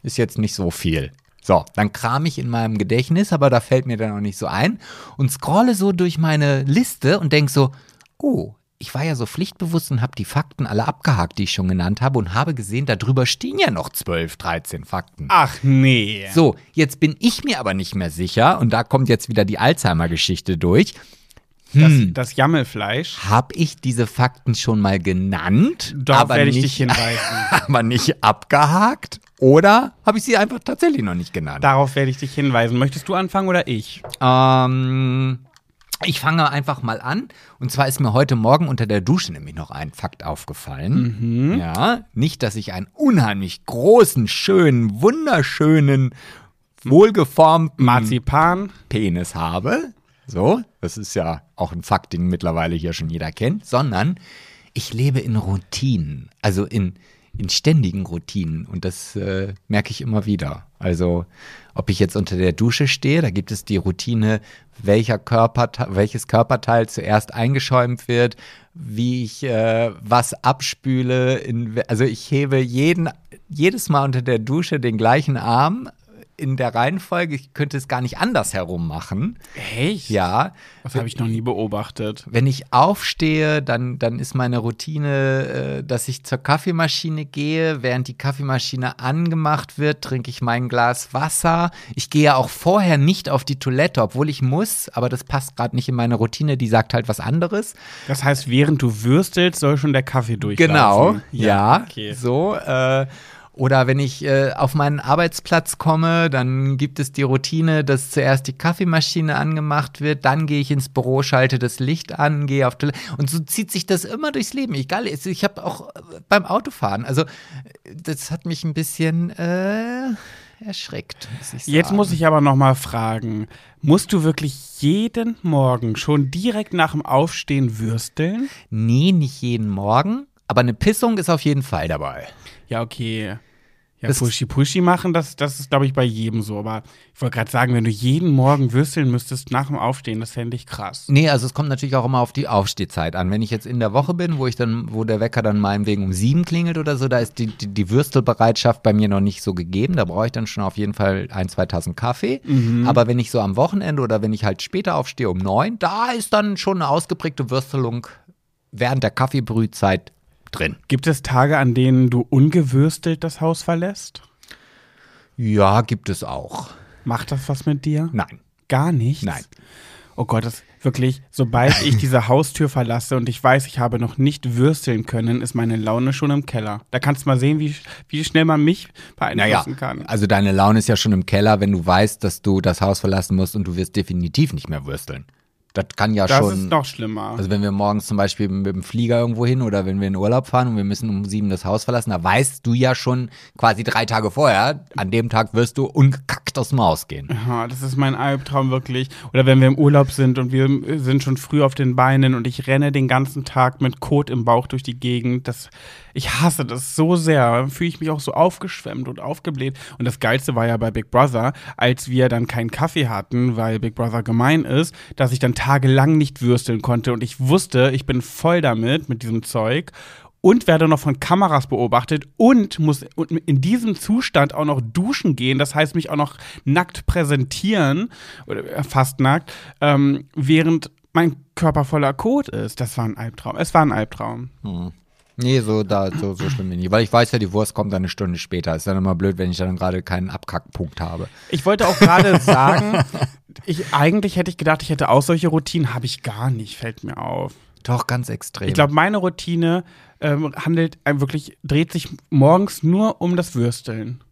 ist jetzt nicht so viel. So, dann kram ich in meinem Gedächtnis, aber da fällt mir dann auch nicht so ein und scrolle so durch meine Liste und denk so, oh, ich war ja so pflichtbewusst und habe die Fakten alle abgehakt, die ich schon genannt habe und habe gesehen, darüber stehen ja noch 12, 13 Fakten. Ach nee. So, jetzt bin ich mir aber nicht mehr sicher und da kommt jetzt wieder die Alzheimer-Geschichte durch. Das, Hm. das Jammelfleisch. Habe ich diese Fakten schon mal genannt, Darauf werde ich nicht, dich hinweisen. aber nicht abgehakt? Oder habe ich sie einfach tatsächlich noch nicht genannt? Darauf werde ich dich hinweisen. Möchtest du anfangen oder ich? Ähm, ich fange einfach mal an. Und zwar ist mir heute Morgen unter der Dusche nämlich noch ein Fakt aufgefallen. Ja, nicht, dass ich einen unheimlich großen, schönen, wunderschönen, wohlgeformten Marzipan. Penis habe. So, das ist ja auch ein Fakt, den mittlerweile hier schon jeder kennt, sondern ich lebe in Routinen, also in, in ständigen Routinen und das äh, merke ich immer wieder. Also, ob ich jetzt unter der Dusche stehe, da gibt es die Routine, welcher Körperteil, welches Körperteil zuerst eingeschäumt wird, wie ich äh, was abspüle. In, also ich hebe jeden, jedes Mal unter der Dusche den gleichen Arm in der Reihenfolge. Ich könnte es gar nicht anders herum machen. Echt? Ja, Das habe ich noch nie beobachtet. wenn ich aufstehe, dann, dann ist meine Routine, äh, dass ich zur Kaffeemaschine gehe. Während die Kaffeemaschine angemacht wird, trinke ich mein Glas Wasser. Ich gehe auch vorher nicht auf die Toilette, obwohl ich muss, aber das passt gerade nicht in meine Routine. Die sagt halt was anderes. Das heißt, während du würstelst, soll schon der Kaffee durchlaufen. Genau, ja, Okay. so. Äh, oder wenn ich äh, auf meinen Arbeitsplatz komme, dann gibt es die Routine, dass zuerst die Kaffeemaschine angemacht wird, dann gehe ich ins Büro, schalte das Licht an, gehe auf Toilette. Und so zieht sich das immer durchs Leben. Egal, ich habe auch äh, beim Autofahren, also äh, das hat mich ein bisschen äh, erschreckt. Muss ich Jetzt sagen. muss ich aber noch mal fragen, musst du wirklich jeden Morgen schon direkt nach dem Aufstehen würsteln? Nee, nicht jeden Morgen, aber eine Pissung ist auf jeden Fall dabei. Ja, okay. Ja, Das- Pushy Pushy machen, das, das ist, glaube ich, bei jedem so. Aber ich wollte gerade sagen, wenn du jeden Morgen würsteln müsstest nach dem Aufstehen, das fände ich krass. Nee, also es kommt natürlich auch immer auf die Aufstehzeit an. Wenn ich jetzt in der Woche bin, wo ich dann, wo der Wecker dann meinetwegen um sieben klingelt oder so, da ist die, die, die Würstelbereitschaft bei mir noch nicht so gegeben. Da brauche ich dann schon auf jeden Fall ein, zwei Tassen Kaffee. Aber wenn ich so am Wochenende oder wenn ich halt später aufstehe um neun, da ist dann schon eine ausgeprägte Würstelung während der Kaffeebrühzeit drin. Gibt es Tage, an denen du ungewürstelt das Haus verlässt? Ja, gibt es auch. Macht das was mit dir? Nein. Gar nichts? Nein. Oh Gott, das wirklich, sobald ich diese Haustür verlasse und ich weiß, ich habe noch nicht würsteln können, ist meine Laune schon im Keller. Da kannst du mal sehen, wie, wie schnell man mich Naja, beeinflussen kann. also deine Laune ist ja schon im Keller, wenn du weißt, dass du das Haus verlassen musst und du wirst definitiv nicht mehr würsteln. Das kann ja Das schon. ist noch schlimmer. Also wenn wir morgens zum Beispiel mit dem Flieger irgendwo hin oder wenn wir in Urlaub fahren und wir müssen um sieben das Haus verlassen, da weißt du ja schon quasi drei Tage vorher, an dem Tag wirst du ungekackt aus dem Haus gehen. Ja, das ist mein Albtraum wirklich. Oder wenn wir im Urlaub sind und wir sind schon früh auf den Beinen und ich renne den ganzen Tag mit Kot im Bauch durch die Gegend. Das, ich hasse das so sehr. Dann fühle ich mich auch so aufgeschwemmt und aufgebläht. Und das Geilste war ja bei Big Brother, als wir dann keinen Kaffee hatten, weil Big Brother gemein ist, dass ich dann tagelang nicht würsteln konnte. Und ich wusste, ich bin voll damit, mit diesem Zeug. Und werde noch von Kameras beobachtet und muss in diesem Zustand auch noch duschen gehen. Das heißt, mich auch noch nackt präsentieren, oder äh, fast nackt, ähm, während mein Körper voller Kot ist. Das war ein Albtraum. Es war ein Albtraum. Nee, so, da, so, so schlimm bin ich. Weil ich weiß ja, die Wurst kommt dann eine Stunde später. Ist dann immer blöd, wenn ich dann gerade keinen Abkackpunkt habe. Ich wollte auch gerade sagen, ich, eigentlich hätte ich gedacht, ich hätte auch solche Routinen. Habe ich gar nicht, fällt mir auf. Doch, ganz extrem. Ich glaube, meine Routine ähm, handelt äh, wirklich, dreht sich morgens nur um das Würsteln.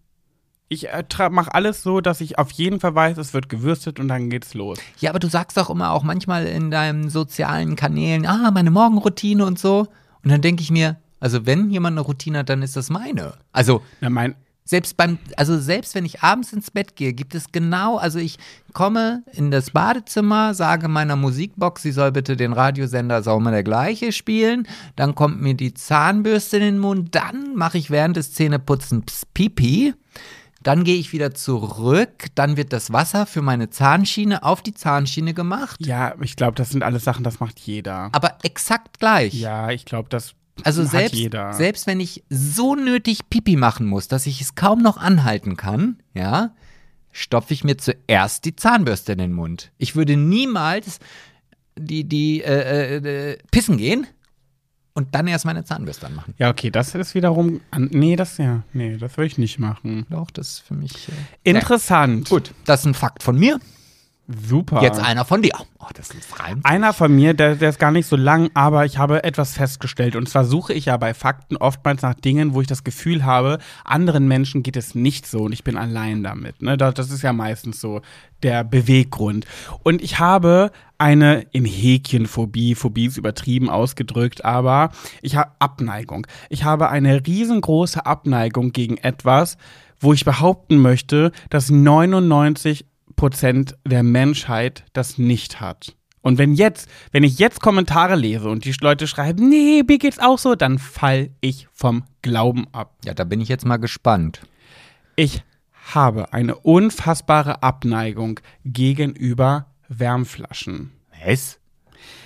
Ich äh, mache alles so, dass ich auf jeden Fall weiß, es wird gewürstet und dann geht's los. Ja, aber du sagst doch immer auch manchmal in deinen sozialen Kanälen, ah, meine Morgenroutine und so. Und dann denke ich mir, also wenn jemand eine Routine hat, dann ist das meine. Also Ja, mein, selbst beim, also selbst wenn ich abends ins Bett gehe, gibt es genau, also ich komme in das Badezimmer, sage meiner Musikbox, sie soll bitte den Radiosender Saumer der Gleiche spielen, dann kommt mir die Zahnbürste in den Mund, dann mache ich während des Zähneputzens Pipi, dann gehe ich wieder zurück, dann wird das Wasser für meine Zahnschiene auf die Zahnschiene gemacht, ja, ich glaube, das sind alles Sachen, das macht jeder. aber exakt gleich. Ja, ich glaube, das Also hat selbst, jeder. selbst wenn ich so nötig Pipi machen muss, dass ich es kaum noch anhalten kann, ja, stopfe ich mir zuerst die Zahnbürste in den Mund. Ich würde niemals die, die äh, äh, äh, pissen gehen und dann erst meine Zahnbürste anmachen. Ja, okay, das ist wiederum. An, nee, das ja. Nee, das würde ich nicht machen. Doch, das ist für mich. Äh, Interessant. Gut, das ist ein Fakt von mir. Super. Jetzt einer von dir. Oh, das ist rein. Einer von mir, der, der ist gar nicht so lang, aber ich habe etwas festgestellt. Und zwar suche ich ja bei Fakten oftmals nach Dingen, wo ich das Gefühl habe, anderen Menschen geht es nicht so und ich bin allein damit. Ne? Das, das ist ja meistens so der Beweggrund. Und ich habe eine in Häkchen Phobie, Phobie ist übertrieben ausgedrückt, aber ich habe Abneigung. Ich habe eine riesengroße Abneigung gegen etwas, wo ich behaupten möchte, dass 99 Prozent der Menschheit das nicht hat. Und wenn jetzt, wenn ich jetzt Kommentare lese und die Leute schreiben, nee, mir geht's auch so, dann fall ich vom Glauben ab. Ja, da bin ich jetzt mal gespannt. Ich habe eine unfassbare Abneigung gegenüber Wärmflaschen. Was?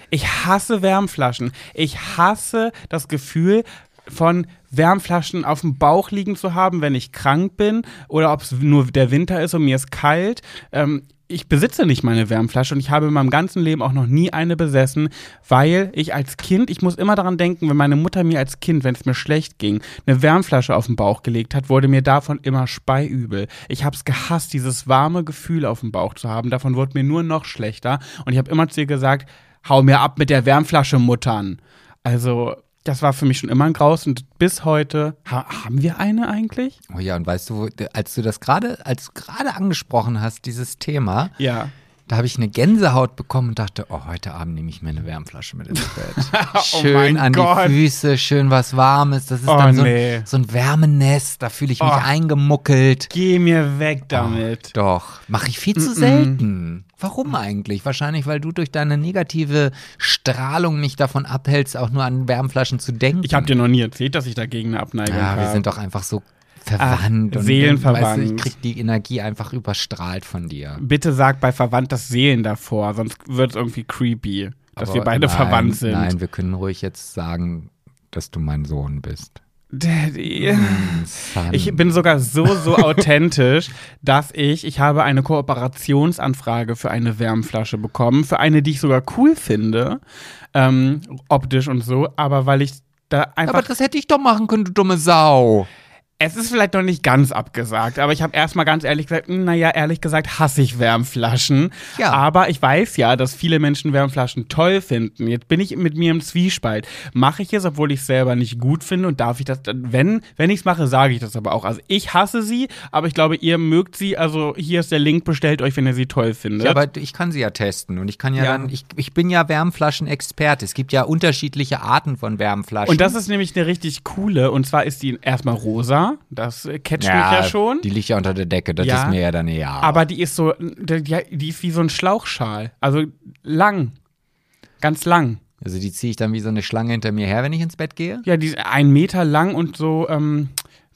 Ich hasse Wärmflaschen. Ich hasse das Gefühl von Wärmflaschen auf dem Bauch liegen zu haben, wenn ich krank bin oder ob es nur der Winter ist und mir ist kalt. Ähm, ich besitze nicht meine Wärmflasche und ich habe in meinem ganzen Leben auch noch nie eine besessen, weil ich als Kind, ich muss immer daran denken, wenn meine Mutter mir als Kind, wenn es mir schlecht ging, eine Wärmflasche auf den Bauch gelegt hat, wurde mir davon immer speiübel. Ich habe es gehasst, dieses warme Gefühl auf dem Bauch zu haben. Davon wurde mir nur noch schlechter und ich habe immer zu ihr gesagt, hau mir ab mit der Wärmflasche, Muttern. Also das war für mich schon immer ein Graus und bis heute ha haben wir eine eigentlich? Oh ja, und weißt du, als du das gerade, als gerade angesprochen hast, dieses Thema, Ja. Da habe ich eine Gänsehaut bekommen und dachte, oh, heute Abend nehme ich mir eine Wärmflasche mit ins Bett. Oh schön mein an Gott. die Füße, schön was Warmes. Das ist Oh, dann so, nee. ein, so ein Wärmenest, da fühle ich mich Oh. eingemuckelt. Geh mir weg damit. Doch, mache ich viel zu selten. Warum eigentlich? Wahrscheinlich, weil du durch deine negative Strahlung mich davon abhältst, auch nur an Wärmflaschen zu denken. Ich habe dir noch nie erzählt, dass ich dagegen eine Abneigung ja, habe. wir sind doch einfach so verwandt. Ach, und, seelenverwandt. Weißt du, ich krieg die Energie einfach überstrahlt von dir. Bitte sag bei verwandt das Seelen davor, sonst wird es irgendwie creepy, dass Aber wir beide nein, verwandt sind. Nein, wir können ruhig jetzt sagen, dass du mein Sohn bist. Daddy. Ich bin sogar so, so authentisch, dass ich, ich habe eine Kooperationsanfrage für eine Wärmflasche bekommen, für eine, die ich sogar cool finde, ähm, optisch und so, aber weil ich da einfach Aber das hätte ich doch machen können, du dumme Sau. Es ist vielleicht noch nicht ganz abgesagt, aber ich habe erstmal ganz ehrlich gesagt, hm, naja, ehrlich gesagt hasse ich Wärmflaschen. Ja. Aber ich weiß ja, dass viele Menschen Wärmflaschen toll finden. Jetzt bin ich mit mir im Zwiespalt. Mache ich es, obwohl ich es selber nicht gut finde und darf ich das, dann- wenn, wenn ich es mache, sage ich das aber auch. Also ich hasse sie, aber ich glaube, ihr mögt sie. Also hier ist der Link, bestellt euch, wenn ihr sie toll findet. Ja, aber ich kann sie ja testen und ich kann ja, Ja. dann, ich, ich bin ja Wärmflaschen-Experte. Es gibt ja unterschiedliche Arten von Wärmflaschen. und das ist nämlich eine richtig coole. Und zwar ist die erstmal rosa. Das äh, catcht mich ja schon. Die liegt ja unter der Decke, das Ja. ist mir ja dann egal. Aber die ist so, die, ist wie so ein Schlauchschal. Also lang. Ganz lang. also die ziehe ich dann wie so eine Schlange hinter mir her, wenn ich ins Bett gehe. Ja, die ist ein Meter lang und so, ähm,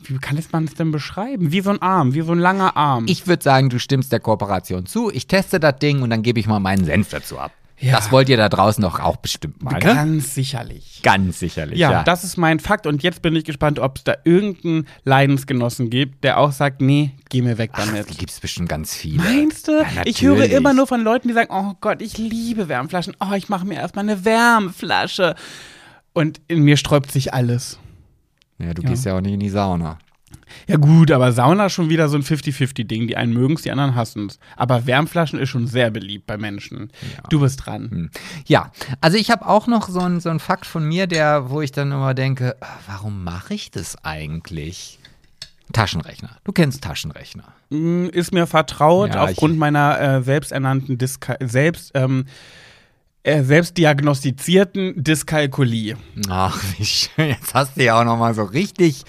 wie kann man es denn beschreiben? Wie so ein Arm, wie so ein langer Arm. Ich würde sagen, du stimmst der Kooperation zu. Ich teste das Ding und dann gebe ich mal meinen Senf dazu ab. Ja. Das wollt ihr da draußen doch auch bestimmt mal, ne? Ganz sicherlich. Ganz sicherlich. Ja, das ist mein Fakt und jetzt bin ich gespannt, ob es da irgendeinen Leidensgenossen gibt, der auch sagt, nee, geh mir weg damit. Die gibt es bestimmt ganz viele. Meinst du? Ja, ich höre immer nur von Leuten, die sagen, oh Gott, ich liebe Wärmflaschen. Oh, ich mache mir erstmal eine Wärmflasche. Und in mir sträubt sich alles. Ja, du gehst ja auch nicht in die Sauna. Ja gut, aber Sauna ist schon wieder so ein 50-50-Ding. Die einen mögen es, die anderen hassen es. Aber Wärmflaschen ist schon sehr beliebt bei Menschen. Du bist dran. Hm. Ja, also ich habe auch noch so einen so Fakt von mir, der, wo ich dann immer denke, ah, warum mache ich das eigentlich? Taschenrechner. Du kennst Taschenrechner. Mm, Ist mir vertraut Ja, aufgrund meiner äh, selbsternannten Diska selbst ähm, äh, selbst diagnostizierten Dyskalkulie. Ach, wie schön. Jetzt hast du ja auch noch mal so richtig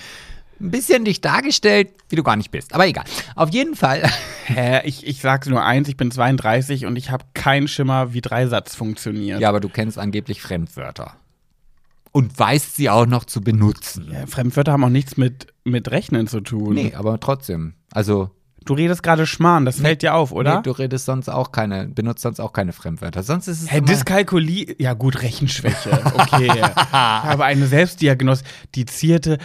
ein bisschen dich dargestellt, wie du gar nicht bist. Aber egal. Auf jeden Fall. Hä, ich, ich sag's nur eins, ich bin 32 und ich habe keinen Schimmer, wie Dreisatz funktioniert. Ja, aber du kennst angeblich Fremdwörter. Und weißt sie auch noch zu benutzen. Ja, Fremdwörter haben auch nichts mit, mit Rechnen zu tun. Nee, aber trotzdem. Also, Du redest gerade Schmarrn, das fällt dir auf, oder? nee, du redest sonst auch keine, benutzt sonst auch keine Fremdwörter. Sonst ist es Hä, immer, Dyskalkulie, ja gut, Rechenschwäche, okay. ich habe eine selbstdiagnostizierte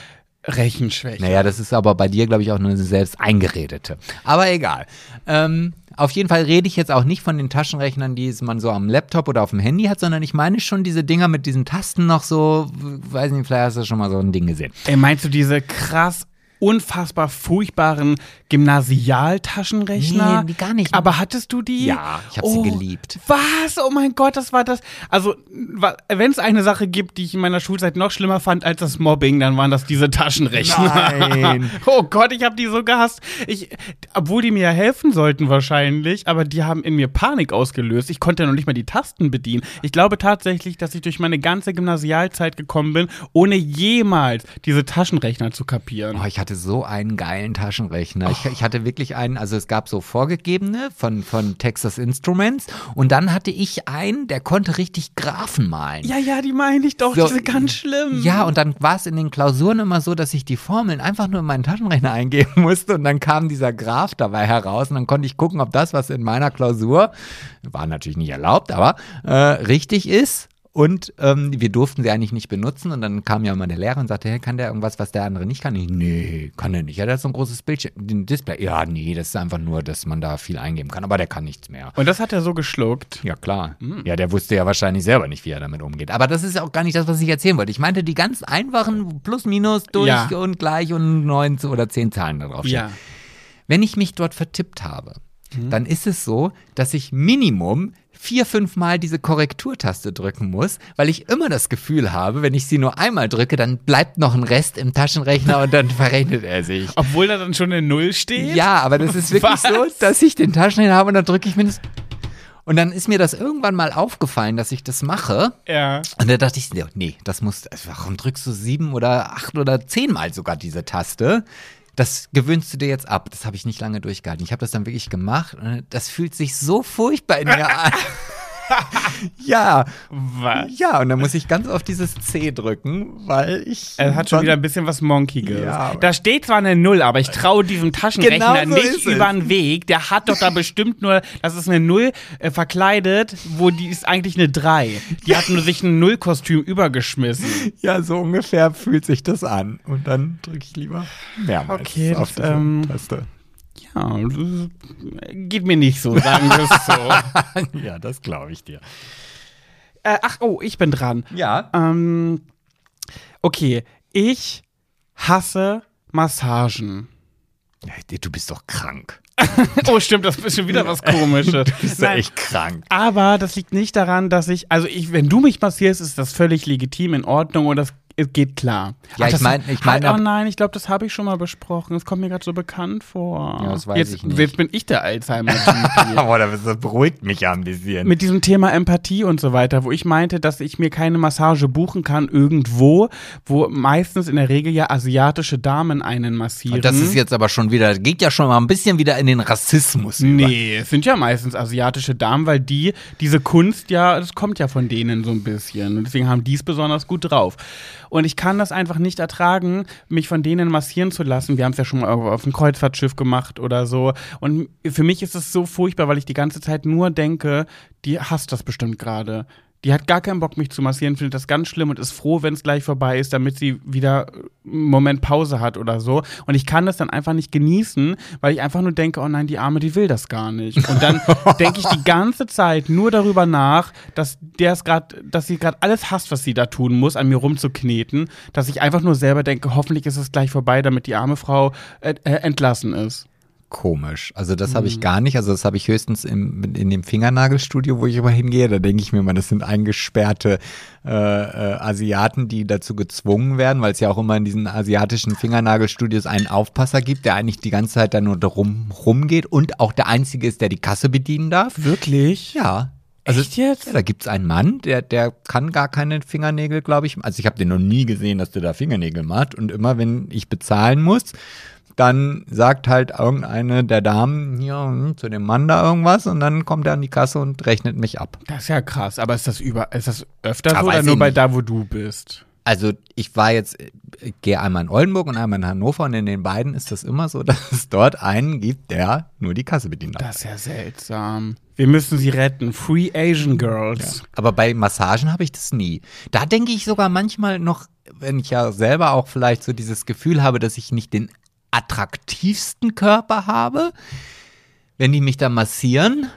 Rechenschwäche. Naja, das ist aber bei dir, glaube ich, auch nur eine selbst eingeredete. Aber egal. Ähm, auf jeden Fall rede ich jetzt auch nicht von den Taschenrechnern, die man so am Laptop oder auf dem Handy hat, sondern ich meine schon diese Dinger mit diesen Tasten noch so, weiß nicht, vielleicht hast du schon mal so ein Ding gesehen. Ey, meinst du diese krass unfassbar furchtbaren Gymnasialtaschenrechner? Nee, die gar nicht. Aber hattest du die? Ja, ich hab sie oh, geliebt. Was? Oh mein Gott, das war das. Also, wenn es eine Sache gibt, die ich in meiner Schulzeit noch schlimmer fand als das Mobbing, dann waren das diese Taschenrechner. Nein. oh Gott, ich habe die so gehasst. Ich, obwohl die mir ja helfen sollten wahrscheinlich, aber die haben in mir Panik ausgelöst. Ich konnte ja noch nicht mal die Tasten bedienen. Ich glaube tatsächlich, dass ich durch meine ganze Gymnasialzeit gekommen bin, ohne jemals diese Taschenrechner zu kapieren. Oh, ich hatte so einen geilen Taschenrechner. Ich, ich hatte wirklich einen, also es gab so vorgegebene von, von Texas Instruments und dann hatte ich einen, der konnte richtig Graphen malen. Ja, ja, die meine ich doch, So, die sind ganz schlimm. Ja, und dann war es in den Klausuren immer so, dass ich die Formeln einfach nur in meinen Taschenrechner eingeben musste und dann kam dieser Graph dabei heraus und dann konnte ich gucken, ob das, was in meiner Klausur, war natürlich nicht erlaubt, aber äh, richtig ist. Und ähm, wir durften sie eigentlich nicht benutzen. Und dann kam ja immer der Lehrer und sagte, hey, kann der irgendwas, was der andere nicht kann? Ich, nee, kann der nicht. Ja, der hat so ein großes Bildschirm, ein Display. Ja, nee, das ist einfach nur, dass man da viel eingeben kann. Aber der kann nichts mehr. Und das hat er so geschluckt. Ja, klar. Ja, der wusste ja wahrscheinlich selber nicht, wie er damit umgeht. Aber das ist ja auch gar nicht das, was ich erzählen wollte. Ich meinte die ganz einfachen Plus, Minus, durch Ja. und gleich und neun oder zehn Zahlen da drauf stehen. Ja. Wenn ich mich dort vertippt habe, dann ist es so, dass ich Minimum vier, fünf Mal diese Korrekturtaste drücken muss, weil ich immer das Gefühl habe, wenn ich sie nur einmal drücke, dann bleibt noch ein Rest im Taschenrechner und dann verrechnet er sich. Obwohl da dann schon eine Null steht? Ja, aber das ist wirklich Was? so, dass ich den Taschenrechner habe und dann drücke ich mindestens. Und dann ist mir das irgendwann mal aufgefallen, dass ich das mache. Ja. Und da dachte ich, nee, das muss, also warum drückst du sieben oder acht oder zehnmal sogar diese Taste? Das gewöhnst du dir jetzt ab. Das habe ich nicht lange durchgehalten. Ich habe das dann wirklich gemacht. Das fühlt sich so furchtbar in mir an. ja, Was? ja, und dann muss ich ganz oft dieses C drücken, weil ich. Er hat schon wieder ein bisschen was Monkiges. Ja, da steht zwar eine Null, aber ich traue diesem Taschenrechner Genau so nicht über den Weg. Der hat doch da bestimmt nur, das ist eine Null äh, verkleidet, wo die ist eigentlich eine Drei. Die hat nur sich ein Nullkostüm übergeschmissen. Ja, so ungefähr fühlt sich das an. Und dann drücke ich lieber mehrmals Okay, auf das, diese ähm, Taste. Ja, das geht mir nicht so, sagen wir es so. ja, das glaube ich dir. äh, ach, oh, ich bin dran. Ja. Ähm, okay, ich hasse Massagen. Du bist doch krank. Oh, stimmt, das ist schon wieder was Komisches. Du bist ja echt krank. Aber das liegt nicht daran, dass ich, also ich, wenn du mich massierst, ist das völlig legitim, in Ordnung und das geht klar. Ja, Ach, ich das- mein- ich mein, halt, oh nein, ich glaube, das habe ich schon mal besprochen. Das kommt mir gerade so bekannt vor. Ja, das weiß jetzt, ich nicht. Jetzt bin ich der Alzheimer-Typ. Aber das beruhigt mich ja ein bisschen. Mit diesem Thema Empathie und so weiter, wo ich meinte, dass ich mir keine Massage buchen kann irgendwo, wo meistens in der Regel ja asiatische Damen einen massieren. das ist jetzt aber schon wieder, geht ja schon mal ein bisschen wieder in den Rassismus über. Nee, es sind ja meistens asiatische Damen, weil die, diese Kunst ja, das kommt ja von denen so ein bisschen. Und deswegen haben die es besonders gut drauf. Und ich kann das einfach nicht ertragen, mich von denen massieren zu lassen. Wir haben es ja schon mal auf dem Kreuzfahrtschiff gemacht oder so. Und für mich ist es so furchtbar, weil ich die ganze Zeit nur denke, die hasst das bestimmt gerade. Die hat gar keinen Bock, mich zu massieren, findet das ganz schlimm und ist froh, wenn es gleich vorbei ist, damit sie wieder einen Moment Pause hat oder so. Und ich kann das dann einfach nicht genießen, weil ich einfach nur denke, oh nein, die Arme, die will das gar nicht. Und dann denke ich die ganze Zeit nur darüber nach, dass der es gerade, dass sie gerade alles hasst, was sie da tun muss, an mir rumzukneten, dass ich einfach nur selber denke, hoffentlich ist es gleich vorbei, damit die arme Frau äh, äh entlassen ist komisch. Also das habe ich mhm. gar nicht. Also das habe ich höchstens im, in dem Fingernagelstudio, wo ich immer hingehe. Da denke ich mir mal, das sind eingesperrte äh, äh, Asiaten, die dazu gezwungen werden, weil es ja auch immer in diesen asiatischen Fingernagelstudios einen Aufpasser gibt, der eigentlich die ganze Zeit da nur darum rumgeht und auch der Einzige ist, der die Kasse bedienen darf. Wirklich? Ja. Also, Echt jetzt? Ja, da gibt es einen Mann, der, der kann gar keine Fingernägel, glaube ich. Also ich habe den noch nie gesehen, dass der da Fingernägel macht. Und immer, wenn ich bezahlen muss, dann sagt halt irgendeine der Damen hier hm, zu dem Mann da irgendwas und dann kommt er an die Kasse und rechnet mich ab. Das ist ja krass, aber ist das über, ist das öfter so oder nur bei da, wo du bist? Also ich war jetzt, ich gehe einmal in Oldenburg und einmal in Hannover und in den beiden ist das immer so, dass es dort einen gibt, der nur die Kasse bedient. Das ist ja seltsam. Wir müssen sie retten. Free Asian Girls. Ja. Aber bei Massagen habe ich das nie. Da denke ich sogar manchmal noch, wenn ich ja selber auch vielleicht so dieses Gefühl habe, dass ich nicht den attraktivsten Körper habe, wenn die mich da massieren.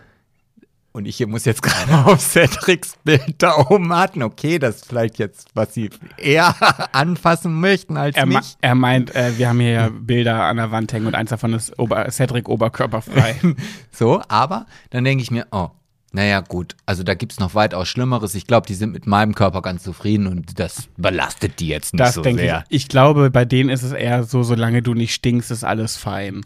Und ich hier muss jetzt gerade auf Cedrics Bild da oben warten. Okay, das ist vielleicht jetzt, was sie eher anfassen möchten als er mich. er meint, äh, wir haben hier ja Bilder an der Wand hängen und eins davon ist Ober Cedric oberkörperfrei. so, aber dann denke ich mir, oh, naja, gut. Also da gibt es noch weitaus Schlimmeres. Ich glaube, die sind mit meinem Körper ganz zufrieden und das belastet die jetzt nicht das so sehr. Ich. ich glaube, bei denen ist es eher so, solange du nicht stinkst, ist alles fein.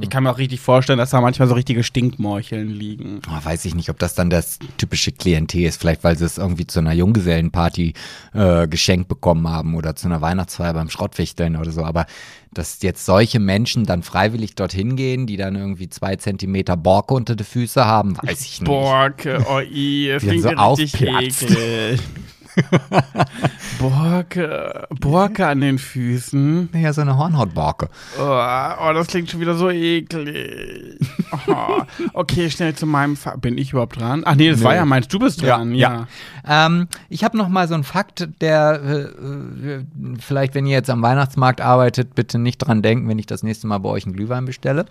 Ich kann mir auch richtig vorstellen, dass da manchmal so richtige Stinkmorcheln liegen. Oh, weiß ich nicht, ob das dann das typische Klientel ist. Vielleicht, weil sie es irgendwie zu einer Junggesellenparty äh, geschenkt bekommen haben oder zu einer Weihnachtsfeier beim Schrottwichteln oder so. Aber dass jetzt solche Menschen dann freiwillig dorthin gehen, die dann irgendwie zwei Zentimeter Borke unter die Füße haben, weiß ich nicht. Borke, oh i, so richtig eklig. Borke, Borke an den Füßen. Ja, so eine Hornhautborke. Oh, oh, das klingt schon wieder so eklig. Oh, okay, schnell zu meinem Fa Bin ich überhaupt dran? Ach nee, das nee. war ja meins. Du bist dran, ja. ja. Ähm, ich habe noch mal so einen Fakt, der äh, äh, vielleicht, wenn ihr jetzt am Weihnachtsmarkt arbeitet, bitte nicht dran denken, wenn ich das nächste Mal bei euch einen Glühwein bestelle.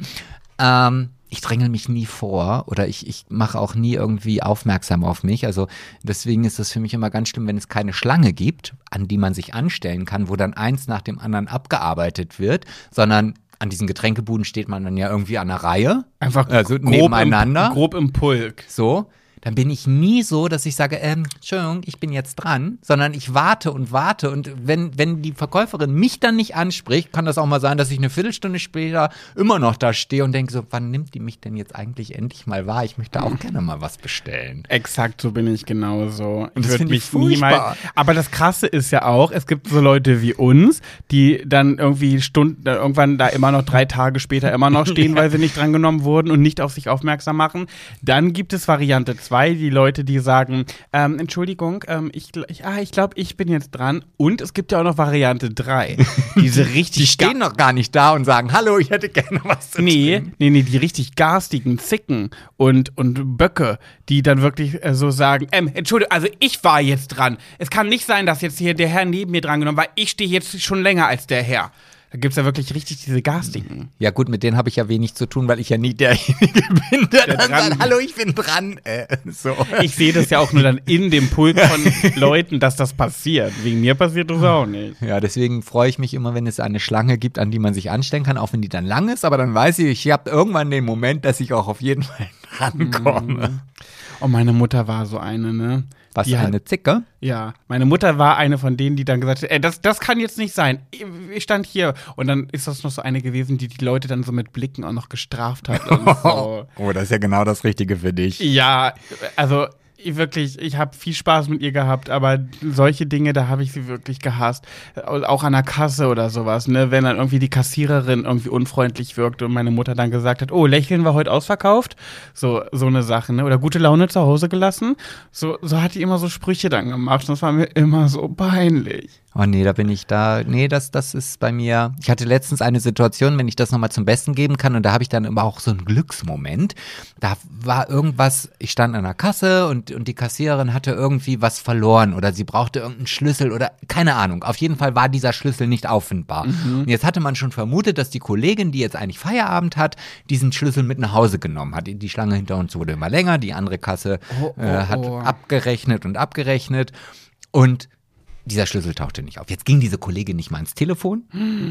Ähm, ich drängel mich nie vor oder ich, ich mache auch nie irgendwie aufmerksam auf mich. Also deswegen ist das für mich immer ganz schlimm, wenn es keine Schlange gibt, an die man sich anstellen kann, wo dann eins nach dem anderen abgearbeitet wird, sondern an diesen Getränkebuden steht man dann ja irgendwie an der Reihe. Einfach also grob nebeneinander. Im, grob im Pulk. So dann bin ich nie so, dass ich sage, ähm, Entschuldigung, ich bin jetzt dran, sondern ich warte und warte. Und wenn, wenn die Verkäuferin mich dann nicht anspricht, kann das auch mal sein, dass ich eine Viertelstunde später immer noch da stehe und denke so, wann nimmt die mich denn jetzt eigentlich endlich mal wahr? Ich möchte auch gerne mal was bestellen. Exakt, so bin ich genauso. Ich würde mich niemals. Aber das Krasse ist ja auch, es gibt so Leute wie uns, die dann irgendwie Stunden, irgendwann da immer noch drei Tage später immer noch stehen, weil sie nicht drangenommen wurden und nicht auf sich aufmerksam machen. Dann gibt es Variante 2 zwei, die Leute, die sagen, ähm, Entschuldigung, ähm, ich, ich, ah, ich glaube, ich bin jetzt dran. Und es gibt ja auch noch Variante 3. Diese richtig. die stehen noch gar nicht da und sagen, hallo, ich hätte gerne was zu nee, trinken. Nee, nee, die richtig garstigen Zicken und, und Böcke, die dann wirklich äh, so sagen, ähm, Entschuldigung, also ich war jetzt dran. Es kann nicht sein, dass jetzt hier der Herr neben mir dran genommen war. Ich stehe jetzt schon länger als der Herr. Da gibt es ja wirklich richtig diese Garstigen. Ja, gut, mit denen habe ich ja wenig zu tun, weil ich ja nie derjenige bin, der, der dann dran. sagt, hallo, ich bin dran. Äh, so. Ich sehe das ja auch nur dann in dem Pulk von Leuten, dass das passiert. Wegen mir passiert das auch nicht. Ja, deswegen freue ich mich immer, wenn es eine Schlange gibt, an die man sich anstellen kann, auch wenn die dann lang ist. Aber dann weiß ich, ich habe irgendwann den Moment, dass ich auch auf jeden Fall rankomme. Mhm. Und meine Mutter war so eine, ne? Was, die eine Zicke? Ja, meine Mutter war eine von denen, die dann gesagt hat, ey, das, das kann jetzt nicht sein. Ich stand hier. Und dann ist das noch so eine gewesen, die die Leute dann so mit Blicken auch noch gestraft hat. so. oh, das ist ja genau das Richtige für dich. Ja, also wirklich, ich habe viel Spaß mit ihr gehabt, aber solche Dinge, da habe ich sie wirklich gehasst. Auch an der Kasse oder sowas, ne? Wenn dann irgendwie die Kassiererin irgendwie unfreundlich wirkt und meine Mutter dann gesagt hat, oh, Lächeln war heute ausverkauft. So, so eine Sache, ne? Oder gute Laune zu Hause gelassen. So, so hat die immer so Sprüche dann gemacht und das war mir immer so peinlich. Oh nee, da bin ich da. Nee, das, das ist bei mir. Ich hatte letztens eine Situation, wenn ich das nochmal zum Besten geben kann, und da habe ich dann immer auch so einen Glücksmoment. Da war irgendwas, ich stand an der Kasse und, und die Kassiererin hatte irgendwie was verloren oder sie brauchte irgendeinen Schlüssel oder keine Ahnung. Auf jeden Fall war dieser Schlüssel nicht auffindbar. Und jetzt hatte man schon vermutet, dass die Kollegin, die jetzt eigentlich Feierabend hat, diesen Schlüssel mit nach Hause genommen hat. Die Schlange hinter uns wurde immer länger, die andere Kasse Oh, oh, äh, hat oh. abgerechnet und abgerechnet. Und dieser Schlüssel tauchte nicht auf. Jetzt ging diese Kollegin nicht mal ins Telefon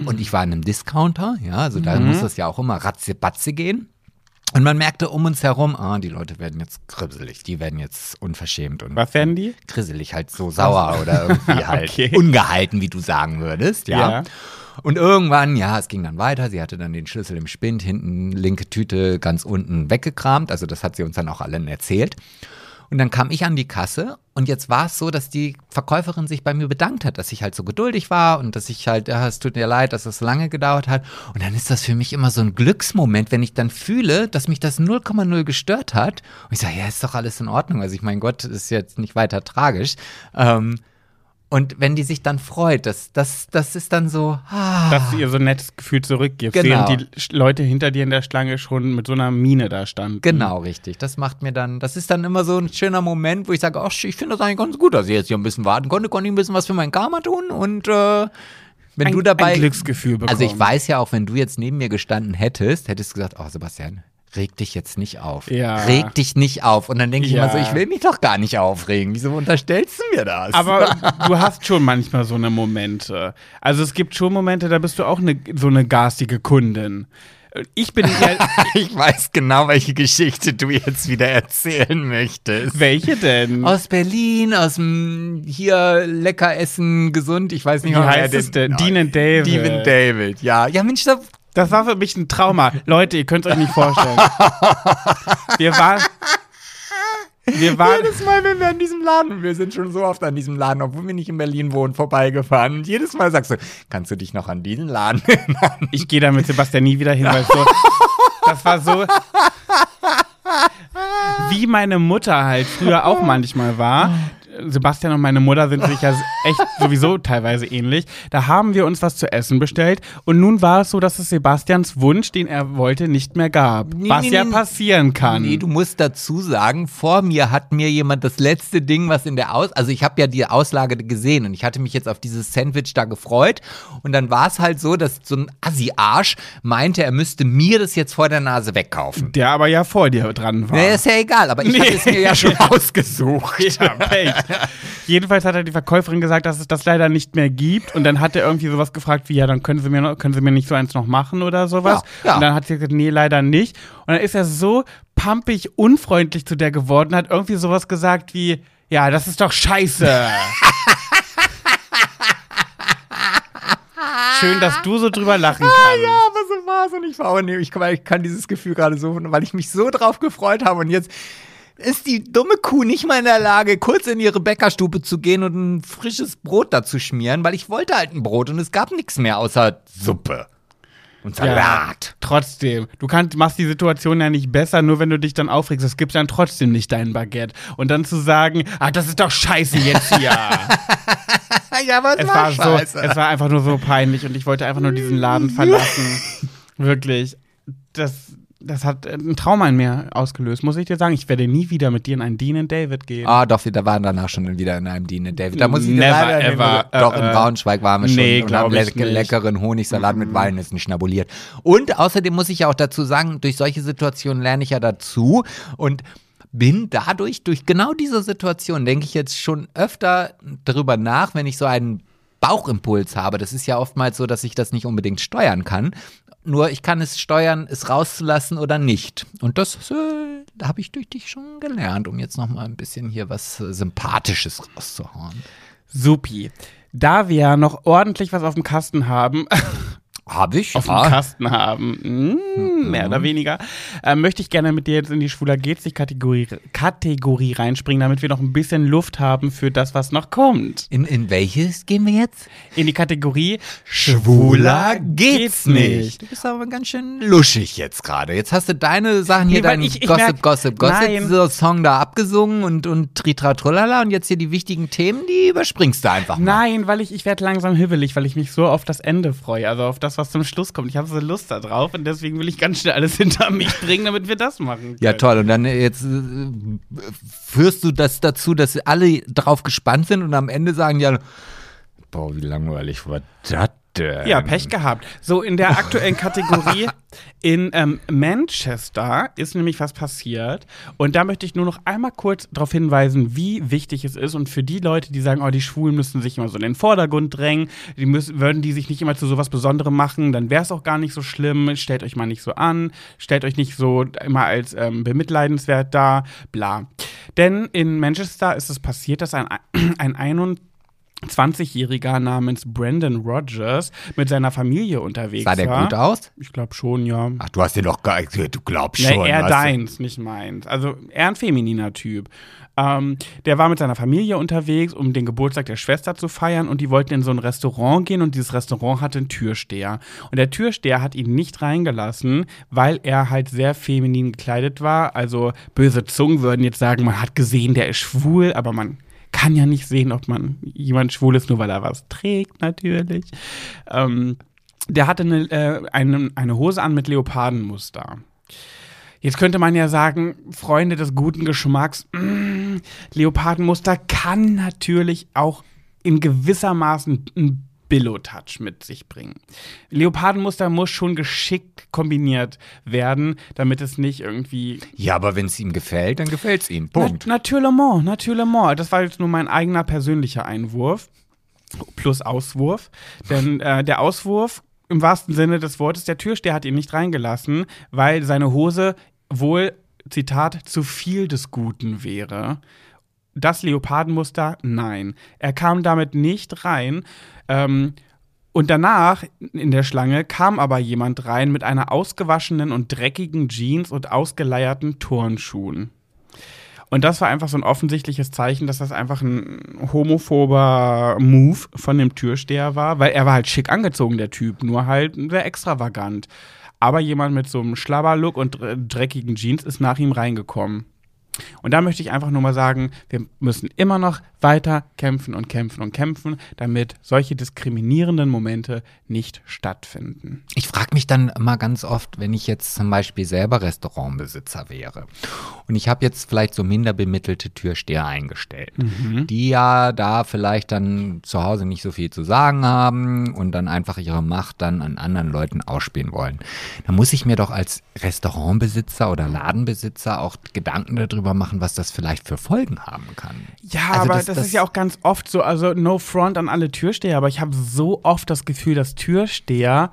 und ich war in einem Discounter, ja, also da muss das ja auch immer ratze-batze gehen. Und man merkte um uns herum, ah, die Leute werden jetzt kribbelig, die werden jetzt unverschämt und Was werden die? grisselig, halt so sauer oder irgendwie halt Okay. ungehalten, wie du sagen würdest, ja. Ja. Und irgendwann, ja, es ging dann weiter. Sie hatte dann den Schlüssel im Spind, hinten linke Tüte ganz unten weggekramt. Also das hat sie uns dann auch allen erzählt. Und dann kam ich an die Kasse und jetzt war es so, dass die Verkäuferin sich bei mir bedankt hat, dass ich halt so geduldig war und dass ich halt, ja, es tut mir leid, dass es so lange gedauert hat. Und dann ist das für mich immer so ein Glücksmoment, wenn ich dann fühle, dass mich das 0,0 gestört hat. Und ich sage, ja, ist doch alles in Ordnung. Also ich mein Gott, ist jetzt nicht weiter tragisch. Ähm, und wenn die sich dann freut, das, das, das ist dann so, ah, Dass du ihr so ein nettes Gefühl zurückgibst. Genau. Während die Leute hinter dir in der Schlange schon mit so einer Mine da standen. Genau, richtig. Das macht mir dann, das ist dann immer so ein schöner Moment, wo ich sage, ach, ich finde das eigentlich ganz gut, dass ich jetzt hier ein bisschen warten konnte, konnte ich ein bisschen was für mein Karma tun und äh, wenn Ein, du dabei. ein Glücksgefühl bekommen. also ich weiß ja auch, wenn du jetzt neben mir gestanden hättest, hättest du gesagt, oh Sebastian, reg dich jetzt nicht auf. Ja. Reg dich nicht auf. Und dann denke ich Ja. immer so, ich will mich doch gar nicht aufregen. Wieso unterstellst du mir das? Aber du hast schon manchmal so eine Momente. Also es gibt schon Momente, da bist du auch eine, so eine garstige Kundin. Ich bin eher, ich weiß genau, welche Geschichte du jetzt wieder erzählen möchtest. welche denn? Aus Berlin, aus dem hier lecker essen, gesund, ich weiß nicht, Wie heißt es denn? Dean and David. Dean and David, ja. Ja, Mensch, da, Das war für mich ein Trauma. Leute, ihr könnt es euch nicht vorstellen. Wir waren. Wir waren. jedes Mal, wenn wir an diesem Laden, wir sind schon so oft an diesem Laden, obwohl wir nicht in Berlin wohnen, vorbeigefahren. Und jedes Mal sagst du, kannst du dich noch an diesen Laden erinnern? Ich gehe da mit Sebastian nie wieder hin, weil so. Das war so. Wie meine Mutter halt früher auch manchmal war. Sebastian und meine Mutter sind sich ja echt sowieso teilweise ähnlich. Da haben wir uns was zu essen bestellt und nun war es so, dass es Sebastians Wunsch, den er wollte, nicht mehr gab. Nee, was nee, ja nee. passieren kann. Nee, du musst dazu sagen, vor mir hat mir jemand das letzte Ding, was in der Aus... Also ich habe ja die Auslage gesehen und ich hatte mich jetzt auf dieses Sandwich da gefreut. Und dann war es halt so, dass so ein Assi-Arsch meinte, er müsste mir das jetzt vor der Nase wegkaufen. der aber ja vor dir dran war. Nee, ist ja egal, aber ich Nee. hatte es mir ja schon ausgesucht. Ja, Pech. Jedenfalls hat er die Verkäuferin gesagt, dass es das leider nicht mehr gibt. Und dann hat er irgendwie sowas gefragt wie, ja, dann können Sie mir, noch, können Sie mir nicht so eins noch machen oder sowas. Ja, ja. Und dann hat sie gesagt, nee, leider nicht. Und dann ist er so pampig unfreundlich zu der geworden, hat irgendwie sowas gesagt wie, ja, das ist doch scheiße. Schön, dass du so drüber lachen kannst. Ah, Ja, aber so war es und ich war auch nee, ich, kann- ich kann dieses Gefühl gerade so, weil ich mich so drauf gefreut habe und jetzt ist die dumme Kuh nicht mal in der Lage, kurz in ihre Bäckerstube zu gehen und ein frisches Brot dazu schmieren, weil ich wollte halt ein Brot und es gab nichts mehr außer Suppe und Salat. Trotzdem, du kannst, machst die Situation ja nicht besser, nur wenn du dich dann aufregst. Es gibt dann trotzdem nicht dein Baguette. Und dann zu sagen, ah, das ist doch scheiße jetzt hier. Ja, aber es, es war, war so, es war einfach nur so peinlich und ich wollte einfach nur diesen Laden verlassen. Wirklich. Das, das hat ein Trauma in mir ausgelöst, muss ich dir sagen. Ich werde nie wieder mit dir in einen Dean and David gehen. Ah, doch, wir waren danach schon wieder in einem Diener, David. Da muss ich Never leider ever, Doch, äh, in äh. Braunschweig waren wir schon Nee, und haben leck nicht. leckeren Honigsalat mit Walnüssen schnabuliert. Und außerdem muss ich ja auch dazu sagen, durch solche Situationen lerne ich ja dazu und bin dadurch, durch genau diese Situation, denke ich jetzt schon öfter darüber nach, wenn ich so einen Bauchimpuls habe. Das ist ja oftmals so, dass ich das nicht unbedingt steuern kann. Nur ich kann es steuern, es rauszulassen oder nicht. Und das äh, habe ich durch dich schon gelernt, um jetzt noch mal ein bisschen hier was äh, Sympathisches rauszuhauen. Supi. Da wir noch ordentlich was auf dem Kasten haben, Hab ich, auf dem ja. Kasten haben. Mm, mehr oder weniger. Ähm, möchte ich gerne mit dir jetzt in die Schwuler geht sich Kategorie, Kategorie reinspringen, damit wir noch ein bisschen Luft haben für das, was noch kommt. In, in welches gehen wir jetzt? In die Kategorie Du bist aber ganz schön luschig jetzt gerade. Jetzt hast du deine Sachen hier, Nee, weil deinen ich- ich Gossip, merk- Gossip, Gossip, so Song da abgesungen und, und Tritra Trullala und jetzt hier die wichtigen Themen, die überspringst du einfach mal. Nein, weil ich, ich werde langsam hibbelig, weil ich mich so auf das Ende freue, also auf das, was zum Schluss kommt. Ich habe so Lust da drauf und deswegen will ich ganz schnell alles hinter mich bringen, damit wir das machen können. Ja, toll. Und dann äh, jetzt äh, führst du das dazu, dass alle drauf gespannt sind und am Ende sagen ja, boah, wie langweilig war das? Ja, Pech gehabt. So, in der aktuellen Kategorie in ähm, Manchester ist nämlich was passiert. Und da möchte ich nur noch einmal kurz darauf hinweisen, wie wichtig es ist. Und für die Leute, die sagen, oh, die Schwulen müssen sich immer so in den Vordergrund drängen, die müssen, würden die sich nicht immer zu sowas Besonderem machen, dann wäre es auch gar nicht so schlimm. Stellt euch mal nicht so an, stellt euch nicht so immer als ähm, bemitleidenswert dar, bla. Denn in Manchester ist es passiert, dass ein, ein 21 20-Jähriger namens Brandon Rogers mit seiner Familie unterwegs Sah der war. gut aus? Ich glaube schon, ja. Ach, du hast den doch gar du glaubst schon. eher was? deins, nicht meins. Also eher ein femininer Typ. Ähm, der war mit seiner Familie unterwegs, um den Geburtstag der Schwester zu feiern und die wollten in so ein Restaurant gehen und dieses Restaurant hatte einen Türsteher. Und der Türsteher hat ihn nicht reingelassen, weil er halt sehr feminin gekleidet war. Also böse Zungen würden jetzt sagen, man hat gesehen, der ist schwul, aber man kann ja nicht sehen, ob man jemand schwul ist, nur weil er was trägt, natürlich. Ähm, der hatte eine, äh, eine, eine Hose an mit Leopardenmuster. Jetzt könnte man ja sagen, Freunde des guten Geschmacks, mm, Leopardenmuster kann natürlich auch in gewissermaßen ein Billo-Touch mit sich bringen. Leopardenmuster muss schon geschickt kombiniert werden, damit es nicht irgendwie Ja, aber wenn es ihm gefällt, dann gefällt es ihm. Punkt. na, natürlich, natürlich. Das war jetzt nur mein eigener persönlicher Einwurf. Plus Auswurf. Denn äh, der Auswurf, im wahrsten Sinne des Wortes, der Türsteher hat ihn nicht reingelassen, weil seine Hose wohl, Zitat, zu viel des Guten wäre. Das Leopardenmuster, nein. Er kam damit nicht rein. Ähm, und danach in der Schlange kam aber jemand rein mit einer ausgewaschenen und dreckigen Jeans und ausgeleierten Turnschuhen. Und das war einfach so ein offensichtliches Zeichen, dass das einfach ein homophober Move von dem Türsteher war, weil er war halt schick angezogen, der Typ, nur halt sehr extravagant. Aber jemand mit so einem Schlabberlook und dreckigen Jeans ist nach ihm reingekommen. Und da möchte ich einfach nur mal sagen, wir müssen immer noch weiter kämpfen und kämpfen und kämpfen, damit solche diskriminierenden Momente nicht stattfinden. Ich frage mich dann mal ganz oft, wenn ich jetzt zum Beispiel selber Restaurantbesitzer wäre und ich habe jetzt vielleicht so minder bemittelte Türsteher eingestellt, die ja da vielleicht dann zu Hause nicht so viel zu sagen haben und dann einfach ihre Macht dann an anderen Leuten ausspielen wollen. Da muss ich mir doch als Restaurantbesitzer oder Ladenbesitzer auch Gedanken darüber machen, was das vielleicht für Folgen haben kann. Ja, Also aber das- das, das- ist ja auch ganz oft so, also no front an alle Türsteher, aber ich habe so oft das Gefühl, dass Türsteher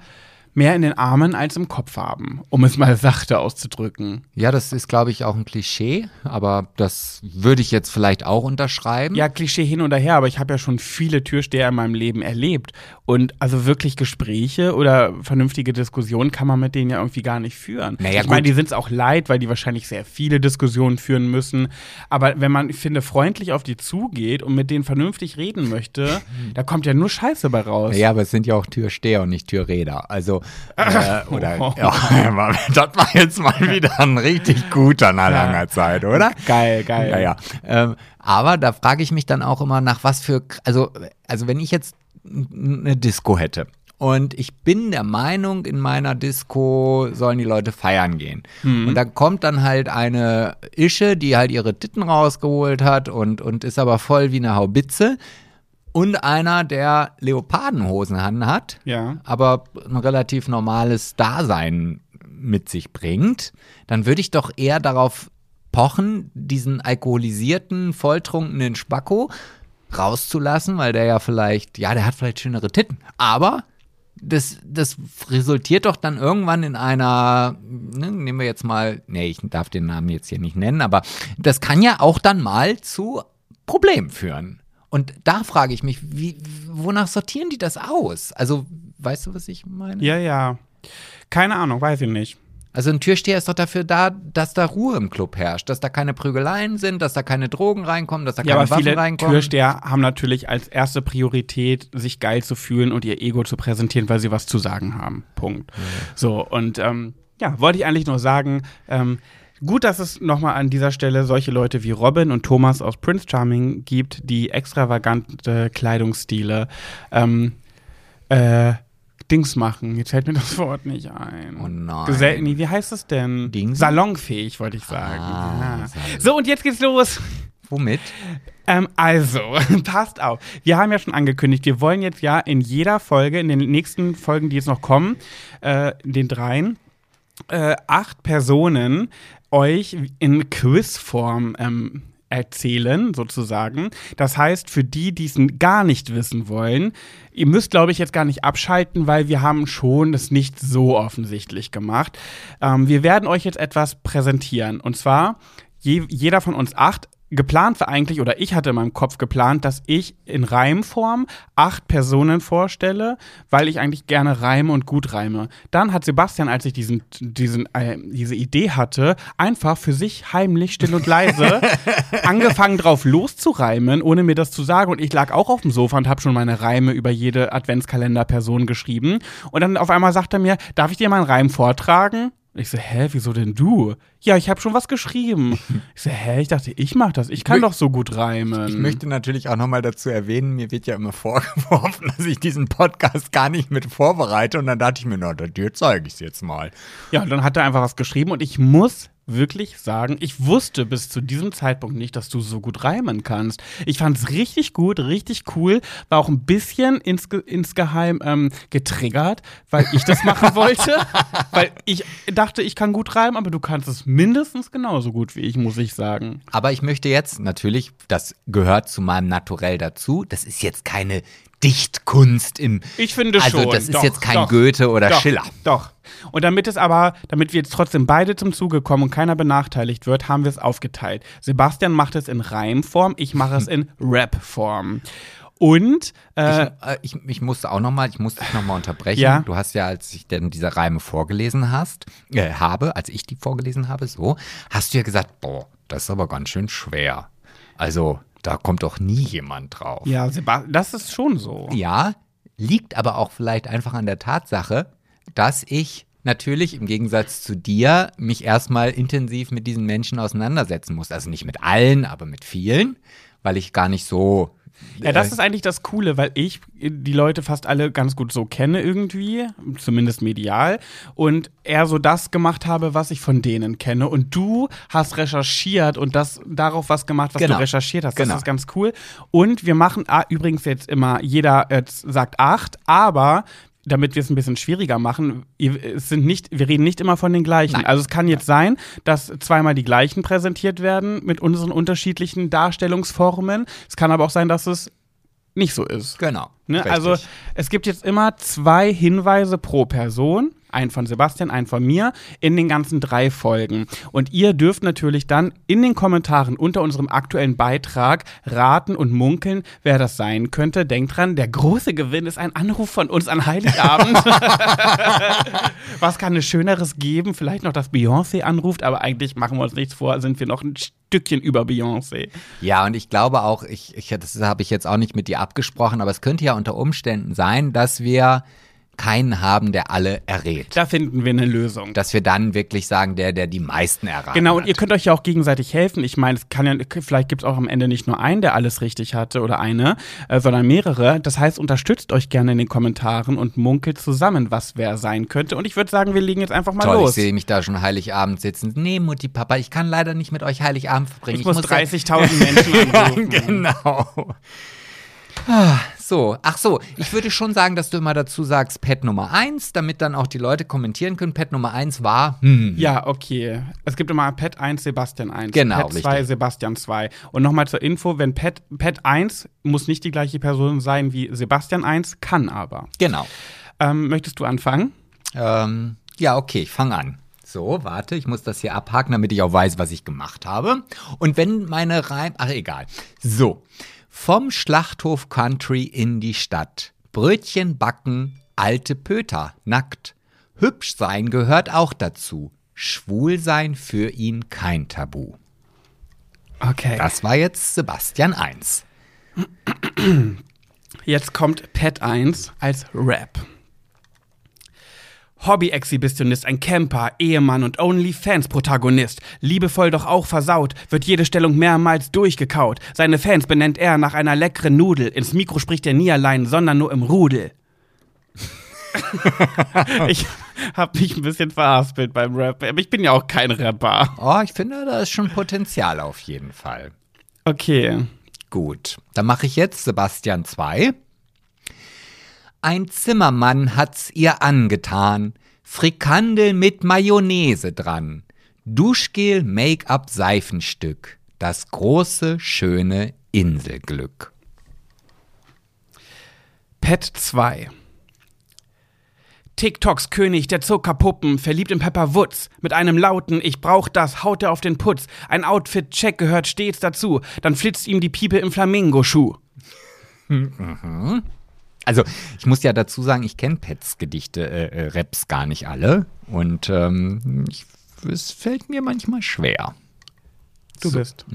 mehr in den Armen als im Kopf haben, um es mal sachte auszudrücken. Ja, das ist, glaube ich, auch ein Klischee, aber das würde ich jetzt vielleicht auch unterschreiben. Ja, Klischee hin oder her, aber ich habe ja schon viele Türsteher in meinem Leben erlebt. Und also wirklich Gespräche oder vernünftige Diskussionen kann man mit denen ja irgendwie gar nicht führen. Naja, ich meine, die sind es auch leid, weil die wahrscheinlich sehr viele Diskussionen führen müssen. Aber wenn man, ich finde, freundlich auf die zugeht und mit denen vernünftig reden möchte, da kommt ja nur Scheiße bei raus. Ja, aber es sind ja auch Türsteher und nicht Türräder. Also, äh, oder, ja, das war jetzt mal wieder ein richtig guter nach Ja. langer Zeit, oder? Geil, geil. Ja, ja. Ähm, aber da frage ich mich dann auch immer nach was für, also, also wenn ich jetzt eine Disco hätte und ich bin der Meinung, in meiner Disco sollen die Leute feiern gehen. Und da kommt dann halt eine Ische, die halt ihre Titten rausgeholt hat und, und ist aber voll wie eine Haubitze. Und einer, der Leopardenhosen hat, Ja. aber ein relativ normales Dasein mit sich bringt, dann würde ich doch eher darauf pochen, diesen alkoholisierten, volltrunkenen Spacko rauszulassen, weil der ja vielleicht, ja, der hat vielleicht schönere Titten, aber das, das resultiert doch dann irgendwann in einer, ne, nehmen wir jetzt mal, nee, ich darf den Namen jetzt hier nicht nennen, aber das kann ja auch dann mal zu Problemen führen. Und da frage ich mich, wie, wonach sortieren die das aus? Also weißt du, was ich meine? Ja, ja. Keine Ahnung, weiß ich nicht. Also ein Türsteher ist doch dafür da, dass da Ruhe im Club herrscht, dass da keine Prügeleien sind, dass da keine Drogen reinkommen, dass da keine Ja, aber Waffen viele reinkommen. Türsteher haben natürlich als erste Priorität, sich geil zu fühlen und ihr Ego zu präsentieren, weil sie was zu sagen haben. Punkt. So, und ähm, ja, wollte ich eigentlich nur sagen, ähm, gut, dass es nochmal an dieser Stelle solche Leute wie Robin und Thomas aus Prince Charming gibt, die extravagante Kleidungsstile ähm, äh, Dings machen. Jetzt fällt mir das Wort nicht ein. Oh nein. Gesell nee, wie heißt es denn? Dings? Salonfähig, wollte ich sagen. Ah, ja. So, und jetzt geht's los. Womit? Ähm, also, passt auf. Wir haben ja schon angekündigt, wir wollen jetzt ja in jeder Folge, in den nächsten Folgen, die jetzt noch kommen, äh, den dreien, äh, acht Personen euch in Quizform ähm, erzählen, sozusagen. Das heißt, für die, die es gar nicht wissen wollen, ihr müsst, glaube ich, jetzt gar nicht abschalten, weil wir haben schon das nicht so offensichtlich gemacht. Ähm, wir werden euch jetzt etwas präsentieren. Und zwar, je, jeder von uns acht geplant war eigentlich, oder ich hatte in meinem Kopf geplant, dass ich in Reimform acht Personen vorstelle, weil ich eigentlich gerne reime und gut reime. Dann hat Sebastian, als ich diesen, diesen, äh, diese Idee hatte, einfach für sich heimlich, still und leise angefangen drauf loszureimen, ohne mir das zu sagen. Und ich lag auch auf dem Sofa und habe schon meine Reime über jede Adventskalender-Person geschrieben. Und dann auf einmal sagt er mir, darf ich dir mal einen Reim vortragen? Ich so, hä, wieso denn du? Ja, ich habe schon was geschrieben. Ich so, hä, ich dachte, ich mach das. Ich kann mö- doch so gut reimen. Ich möchte natürlich auch nochmal dazu erwähnen, mir wird ja immer vorgeworfen, dass ich diesen Podcast gar nicht mit vorbereite. Und dann dachte ich mir, na, dir zeige ich es jetzt mal. Ja, und dann hat er einfach was geschrieben und ich muss wirklich sagen, ich wusste bis zu diesem Zeitpunkt nicht, dass du so gut reimen kannst. Ich fand es richtig gut, richtig cool, war auch ein bisschen insge insgeheim ähm, getriggert, weil ich das machen wollte, weil ich dachte, ich kann gut reimen, aber du kannst es mindestens genauso gut wie ich, muss ich sagen. Aber ich möchte jetzt natürlich, das gehört zu meinem Naturell dazu. Das ist jetzt keine Dichtkunst im. Ich finde also schon. das ist Doch, jetzt kein doch, Goethe oder doch, Schiller. Doch. Und damit es aber, damit wir jetzt trotzdem beide zum Zuge kommen und keiner benachteiligt wird, haben wir es aufgeteilt. Sebastian macht es in Reimform, ich mache es in Rapform. Und äh, Ich, äh, ich, ich musste auch nochmal, ich musste dich nochmal unterbrechen. Ja. Du hast ja, als ich denn diese Reime vorgelesen hast, äh, habe, als ich die vorgelesen habe, so, hast du ja gesagt, boah, das ist aber ganz schön schwer. Also, da kommt doch nie jemand drauf. ja, das ist schon so. Ja, liegt aber auch vielleicht einfach an der Tatsache, dass ich natürlich im Gegensatz zu dir mich erstmal intensiv mit diesen Menschen auseinandersetzen muss. Also nicht mit allen, aber mit vielen, weil ich gar nicht so. Ja, das äh, ist eigentlich das Coole, weil ich die Leute fast alle ganz gut so kenne irgendwie, zumindest medial, und eher so das gemacht habe, was ich von denen kenne. Und du hast recherchiert und das darauf was gemacht, was Genau. du recherchiert hast. Genau. Das ist ganz cool. Und wir machen ah, übrigens jetzt immer, jeder jetzt sagt acht, aber damit wir es ein bisschen schwieriger machen, es sind nicht, wir reden nicht immer von den gleichen. Nein. Also es kann jetzt sein, dass zweimal die gleichen präsentiert werden mit unseren unterschiedlichen Darstellungsformen. Es kann aber auch sein, dass es nicht so ist. Genau. Ne? Also es gibt jetzt immer zwei Hinweise pro Person, einen von Sebastian, einen von mir, in den ganzen drei Folgen. Und ihr dürft natürlich dann in den Kommentaren unter unserem aktuellen Beitrag raten und munkeln, wer das sein könnte. Denkt dran, der große Gewinn ist ein Anruf von uns an Heiligabend. Was kann es Schöneres geben? Vielleicht noch, dass Beyoncé anruft, aber eigentlich machen wir uns nichts vor, sind wir noch ein Stückchen über Beyoncé. Ja, und ich glaube auch, ich, ich, das habe ich jetzt auch nicht mit dir abgesprochen, aber es könnte ja unter Umständen sein, dass wir keinen haben, der alle errät. Da finden wir eine Lösung. Dass wir dann wirklich sagen, der, der die meisten erraten Genau, und hat. ihr könnt euch ja auch gegenseitig helfen. Ich meine, es kann ja, vielleicht gibt es auch am Ende nicht nur einen, der alles richtig hatte oder eine, äh, sondern mehrere. Das heißt, unterstützt euch gerne in den Kommentaren und munkelt zusammen, was wer sein könnte. Und ich würde sagen, wir legen jetzt einfach mal Toll, los. ich sehe mich da schon Heiligabend sitzen. Nee, Mutti, Papa, ich kann leider nicht mit euch Heiligabend verbringen. Ich muss ja- 30.000 Menschen anrufen. genau. Ah, So, ach so, ich würde schon sagen, dass du immer dazu sagst, Pet Nummer 1, damit dann auch die Leute kommentieren können. Pet Nummer 1 war, hm, Ja, okay. Es gibt immer Pet 1, Sebastian 1. Genau, Pet 2, richtig. Sebastian 2. Und nochmal zur Info, wenn Pet, Pet 1 muss nicht die gleiche Person sein wie Sebastian 1, kann aber. genau. Ähm, möchtest du anfangen? Ähm, ja, okay, ich fange an. So, warte, ich muss das hier abhaken, damit ich auch weiß, was ich gemacht habe. Und wenn meine Reim. Ach, egal. So. Vom Schlachthof Country in die Stadt. Brötchen backen, alte Pöter, nackt. Hübsch sein gehört auch dazu. Schwul sein für ihn kein Tabu. Okay. Das war jetzt Sebastian 1. Jetzt kommt Pet 1 als Rap. Hobby-Exhibitionist, ein Camper, Ehemann und OnlyFans-Protagonist. Liebevoll doch auch versaut, wird jede Stellung mehrmals durchgekaut. Seine Fans benennt er nach einer leckeren Nudel. Ins Mikro spricht er nie allein, sondern nur im Rudel. ich habe mich ein bisschen verhaspelt beim Rap, aber ich bin ja auch kein Rapper. Oh, ich finde, da ist schon Potenzial auf jeden Fall. Okay. Gut, dann mache ich jetzt Sebastian 2. Ein Zimmermann hat's ihr angetan, Frikandel mit Mayonnaise dran, Duschgel, Make-up, Seifenstück, das große, schöne Inselglück. Pet 2 TikToks König der Zuckerpuppen, verliebt in Pepper Woods. Mit einem lauten Ich brauch das, haut er auf den Putz. Ein Outfit-Check gehört stets dazu. Dann flitzt ihm die Piepe im Flamingo-Schuh. Also, ich muss ja dazu sagen, ich kenne Pets Gedichte, äh, äh, Raps gar nicht alle. Und ähm, ich, es fällt mir manchmal schwer. Du bist.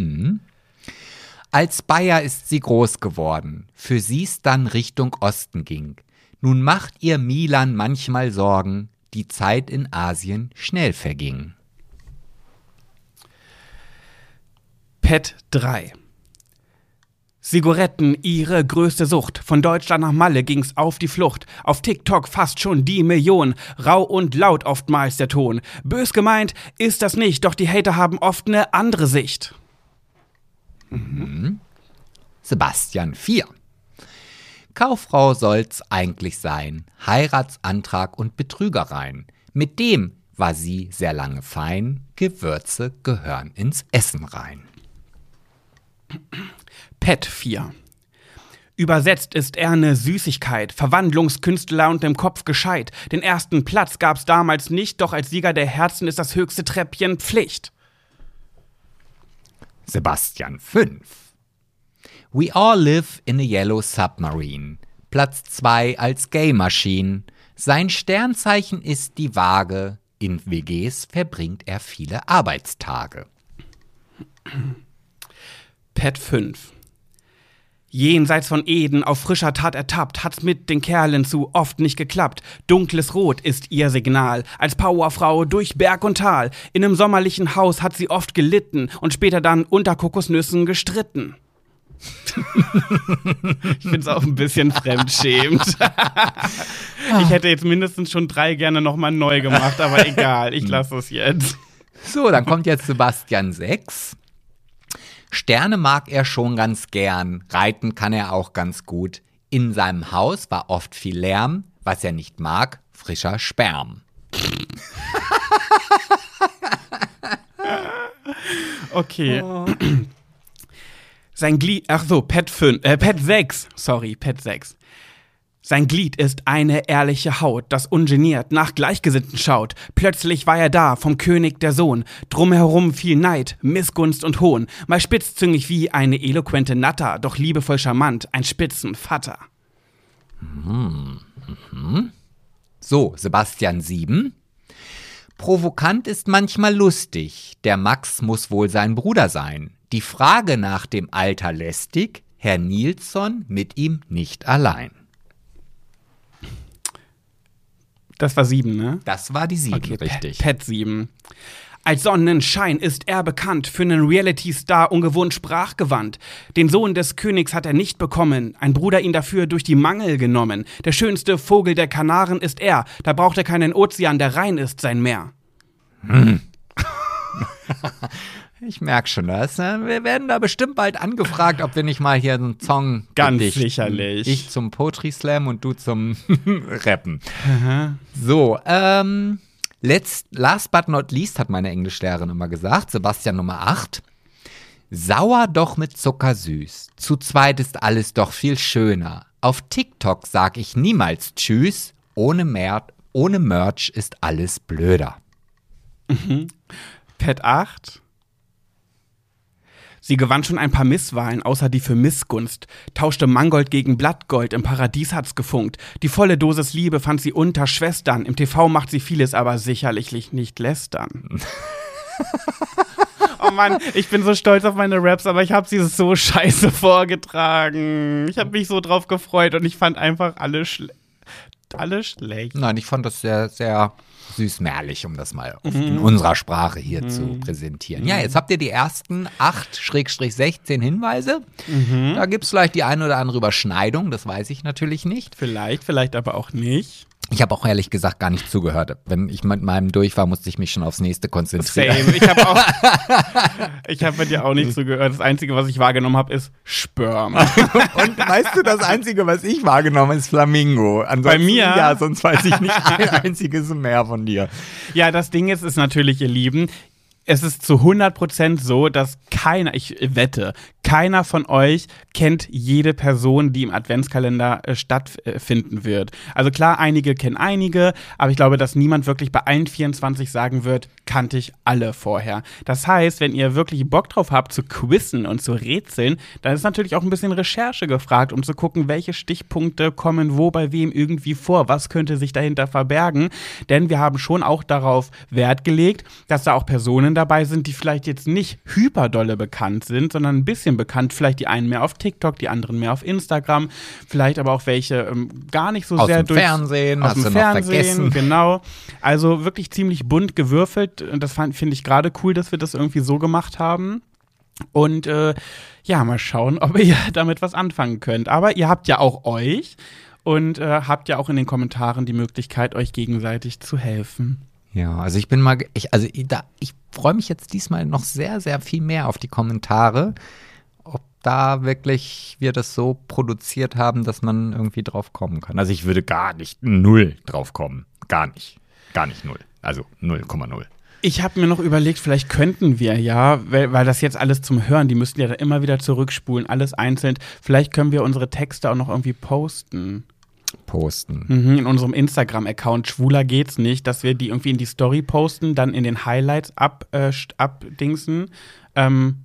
Als Bayer ist sie groß geworden, für sie's dann Richtung Osten ging. Nun macht ihr Milan manchmal Sorgen, die Zeit in Asien schnell verging. Pet 3 Zigaretten, ihre größte Sucht. Von Deutschland nach Malle ging's auf die Flucht. Auf TikTok fast schon die Million. Rau und laut oftmals der Ton. Bös gemeint ist das nicht, doch die Hater haben oft ne andere Sicht. Sebastian 4. Kauffrau soll's eigentlich sein, Heiratsantrag und Betrügereien. Mit dem war sie sehr lange fein, Gewürze gehören ins Essen rein. Pet 4 Übersetzt ist er ne Süßigkeit, Verwandlungskünstler und im Kopf gescheit. Den ersten Platz gab's damals nicht, doch als Sieger der Herzen ist das höchste Treppchen Pflicht. Sebastian 5. We all live in a yellow submarine. Platz 2 als Gay Machine. Sein Sternzeichen ist die Waage. In WGs verbringt er viele Arbeitstage. Pet 5 Jenseits von Eden auf frischer Tat ertappt, hat's mit den Kerlen zu oft nicht geklappt. Dunkles Rot ist ihr Signal. Als Powerfrau durch Berg und Tal. In einem sommerlichen Haus hat sie oft gelitten und später dann unter Kokosnüssen gestritten. ich find's auch ein bisschen fremdschämend. ich hätte jetzt mindestens schon drei gerne nochmal neu gemacht, aber egal, ich lasse es jetzt. So, dann kommt jetzt Sebastian 6. Sterne mag er schon ganz gern, reiten kann er auch ganz gut. In seinem Haus war oft viel Lärm, was er nicht mag, frischer Sperm. Okay. Sein Glied, ach so, Pet 5, äh, Pet 6, sorry, Pet 6. Sein Glied ist eine ehrliche Haut, das ungeniert nach Gleichgesinnten schaut. Plötzlich war er da, vom König der Sohn. Drumherum viel Neid, Missgunst und Hohn. Mal spitzzüngig wie eine eloquente Natter, doch liebevoll charmant, ein Spitzenvater. So, Sebastian 7. Provokant ist manchmal lustig. Der Max muss wohl sein Bruder sein. Die Frage nach dem Alter lästig, Herr Nilsson mit ihm nicht allein. Das war sieben, ne? Das war die 7, Okay, richtig. Pet, Pet 7. Als Sonnenschein ist er bekannt, für einen Reality-Star ungewohnt sprachgewandt. Den Sohn des Königs hat er nicht bekommen, ein Bruder ihn dafür durch die Mangel genommen. Der schönste Vogel der Kanaren ist er, da braucht er keinen Ozean, der rein ist sein Meer. Ich merke schon das. ne? Wir werden da bestimmt bald angefragt, ob wir nicht mal hier einen Song Ganz gedichten. sicherlich. Ich zum Poetry Slam und du zum Rappen. So, ähm, letzt, last but not least hat meine Englischlehrerin immer gesagt, Sebastian Nummer 8. Sauer doch mit Zucker süß. Zu zweit ist alles doch viel schöner. Auf TikTok sag ich niemals Tschüss. Ohne, Mer ohne Merch ist alles blöder. Pet 8. Sie gewann schon ein paar Misswahlen, außer die für Missgunst. Tauschte Mangold gegen Blattgold, im Paradies hat's gefunkt. Die volle Dosis Liebe fand sie unter Schwestern. Im TV macht sie vieles, aber sicherlich nicht lästern. Oh Mann, ich bin so stolz auf meine Raps, aber ich habe sie so scheiße vorgetragen. Ich habe mich so drauf gefreut und ich fand einfach alle, schle alle schlecht. Nein, ich fand das sehr, sehr süßmärlich, um das mal mhm. in unserer Sprache hier mhm. zu präsentieren. Ja, jetzt habt ihr die ersten 8-16 Hinweise. Mhm. Da gibt es vielleicht die eine oder andere Überschneidung, das weiß ich natürlich nicht. Vielleicht, vielleicht aber auch nicht. Ich habe auch ehrlich gesagt gar nicht zugehört. Wenn ich mit meinem durch war, musste ich mich schon aufs nächste konzentrieren. Same. Ich habe auch, ich habe mit dir auch nicht zugehört. Das Einzige, was ich wahrgenommen habe, ist Sperm. Und weißt du, das Einzige, was ich wahrgenommen habe, ist Flamingo. Ansonsten, Bei mir? Ja, sonst weiß ich nicht ein einziges mehr von dir. Ja, das Ding ist, ist natürlich, ihr Lieben, es ist zu 100% so, dass keiner, ich wette, keiner von euch kennt jede Person, die im Adventskalender äh, stattfinden wird. Also klar, einige kennen einige, aber ich glaube, dass niemand wirklich bei allen 24 sagen wird, kannte ich alle vorher. Das heißt, wenn ihr wirklich Bock drauf habt zu quizzen und zu rätseln, dann ist natürlich auch ein bisschen Recherche gefragt, um zu gucken, welche Stichpunkte kommen wo bei wem irgendwie vor, was könnte sich dahinter verbergen. Denn wir haben schon auch darauf Wert gelegt, dass da auch Personen dabei sind, die vielleicht jetzt nicht hyperdolle bekannt sind, sondern ein bisschen bekannt. Vielleicht die einen mehr auf TikTok, die anderen mehr auf Instagram, vielleicht aber auch welche ähm, gar nicht so aus sehr dem durch Fernsehen, aus dem Fernsehen, genau. Also wirklich ziemlich bunt gewürfelt. Und das finde ich gerade cool, dass wir das irgendwie so gemacht haben. Und äh, ja, mal schauen, ob ihr damit was anfangen könnt. Aber ihr habt ja auch euch und äh, habt ja auch in den Kommentaren die Möglichkeit, euch gegenseitig zu helfen. Ja, also ich bin mal, ich, also da, ich freue mich jetzt diesmal noch sehr, sehr viel mehr auf die Kommentare da wirklich wir das so produziert haben, dass man irgendwie drauf kommen kann. Also ich würde gar nicht null drauf kommen. Gar nicht. Gar nicht null. Also 0,0. Ich habe mir noch überlegt, vielleicht könnten wir ja, weil, weil, das jetzt alles zum Hören, die müssten ja da immer wieder zurückspulen, alles einzeln. Vielleicht können wir unsere Texte auch noch irgendwie posten. Posten. Mhm, in unserem Instagram-Account Schwuler geht's nicht, dass wir die irgendwie in die Story posten, dann in den Highlights ab, äh, abdingsen. Ähm,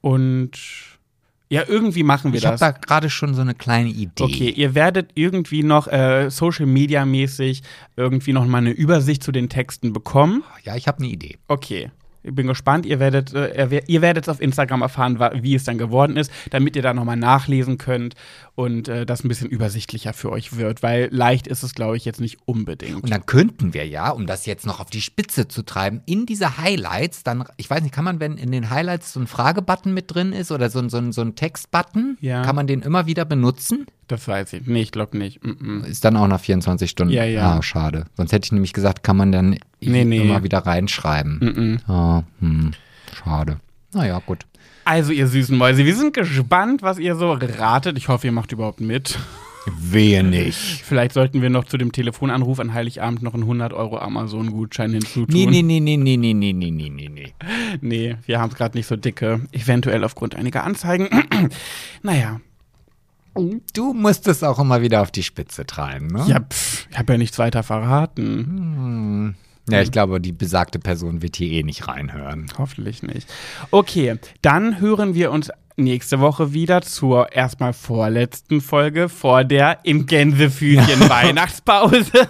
und ja, irgendwie machen wir ich das. Ich habe da gerade schon so eine kleine Idee. Okay, ihr werdet irgendwie noch äh, Social Media mäßig irgendwie noch mal eine Übersicht zu den Texten bekommen. Ja, ich habe eine Idee. Okay. Ich bin gespannt. Ihr werdet, äh, ihr werdet auf Instagram erfahren, wie es dann geworden ist, damit ihr da nochmal nachlesen könnt und äh, das ein bisschen übersichtlicher für euch wird, weil leicht ist es, glaube ich, jetzt nicht unbedingt. Und dann könnten wir ja, um das jetzt noch auf die Spitze zu treiben, in diese Highlights dann, ich weiß nicht, kann man, wenn in den Highlights so ein Fragebutton mit drin ist oder so, so, so ein Textbutton, ja. kann man den immer wieder benutzen? Das weiß ich. Nee, ich glaube nicht. Mm -mm. Ist dann auch nach 24 Stunden. Ja, ja. Ah, schade. Sonst hätte ich nämlich gesagt, kann man dann nee, nee. immer wieder reinschreiben. Mm ah, hm. Schade. Naja, gut. Also, ihr süßen Mäuse, wir sind gespannt, was ihr so ratet. Ich hoffe, ihr macht überhaupt mit. Wehe nicht. Vielleicht sollten wir noch zu dem Telefonanruf an Heiligabend noch einen 100 Euro Amazon-Gutschein hinzutun. Nee, nee, nee, nee, nee, nee, nee, nee, nee, nee, nee. Nee, wir haben es gerade nicht so dicke. Eventuell aufgrund einiger Anzeigen. naja, Du musst es auch immer wieder auf die Spitze treiben, ne? Ja, pff, ich habe ja nichts weiter verraten. Hm. Ja, ich glaube, die besagte Person wird hier eh nicht reinhören. Hoffentlich nicht. Okay, dann hören wir uns nächste Woche wieder zur erstmal vorletzten Folge vor der im Gänsefüßchen Weihnachtspause.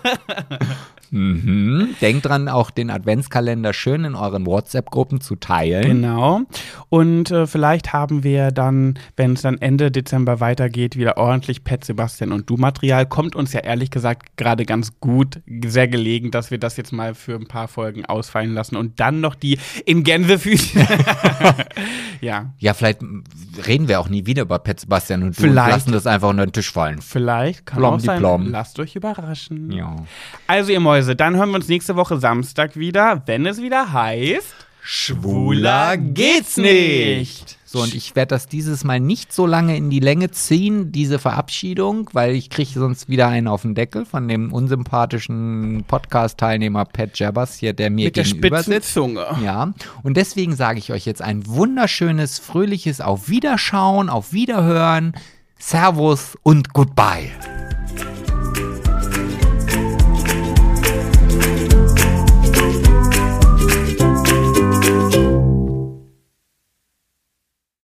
Mhm. Denkt dran, auch den Adventskalender schön in euren WhatsApp-Gruppen zu teilen. Genau. Und äh, vielleicht haben wir dann, wenn es dann Ende Dezember weitergeht, wieder ordentlich Pet Sebastian und Du Material. Kommt uns ja ehrlich gesagt gerade ganz gut, sehr gelegen, dass wir das jetzt mal für ein paar Folgen ausfallen lassen und dann noch die in Gänsefüßchen. ja. Ja, vielleicht reden wir auch nie wieder über Pet Sebastian und Du vielleicht. und lassen das einfach unter den Tisch fallen. Vielleicht kann Plom auch sein. Plom. Lasst euch überraschen. Ja. Also ihr Mäuse Mäuse. Dann hören wir uns nächste Woche Samstag wieder, wenn es wieder heißt. Schwuler geht's nicht. So, und ich werde das dieses Mal nicht so lange in die Länge ziehen, diese Verabschiedung, weil ich kriege sonst wieder einen auf den Deckel von dem unsympathischen Podcast-Teilnehmer Pat Jabbers hier, der mir Mit gegenüber der sitzt. Zunge. Ja, und deswegen sage ich euch jetzt ein wunderschönes, fröhliches Auf Wiederschauen, auf Wiederhören, Servus und Goodbye.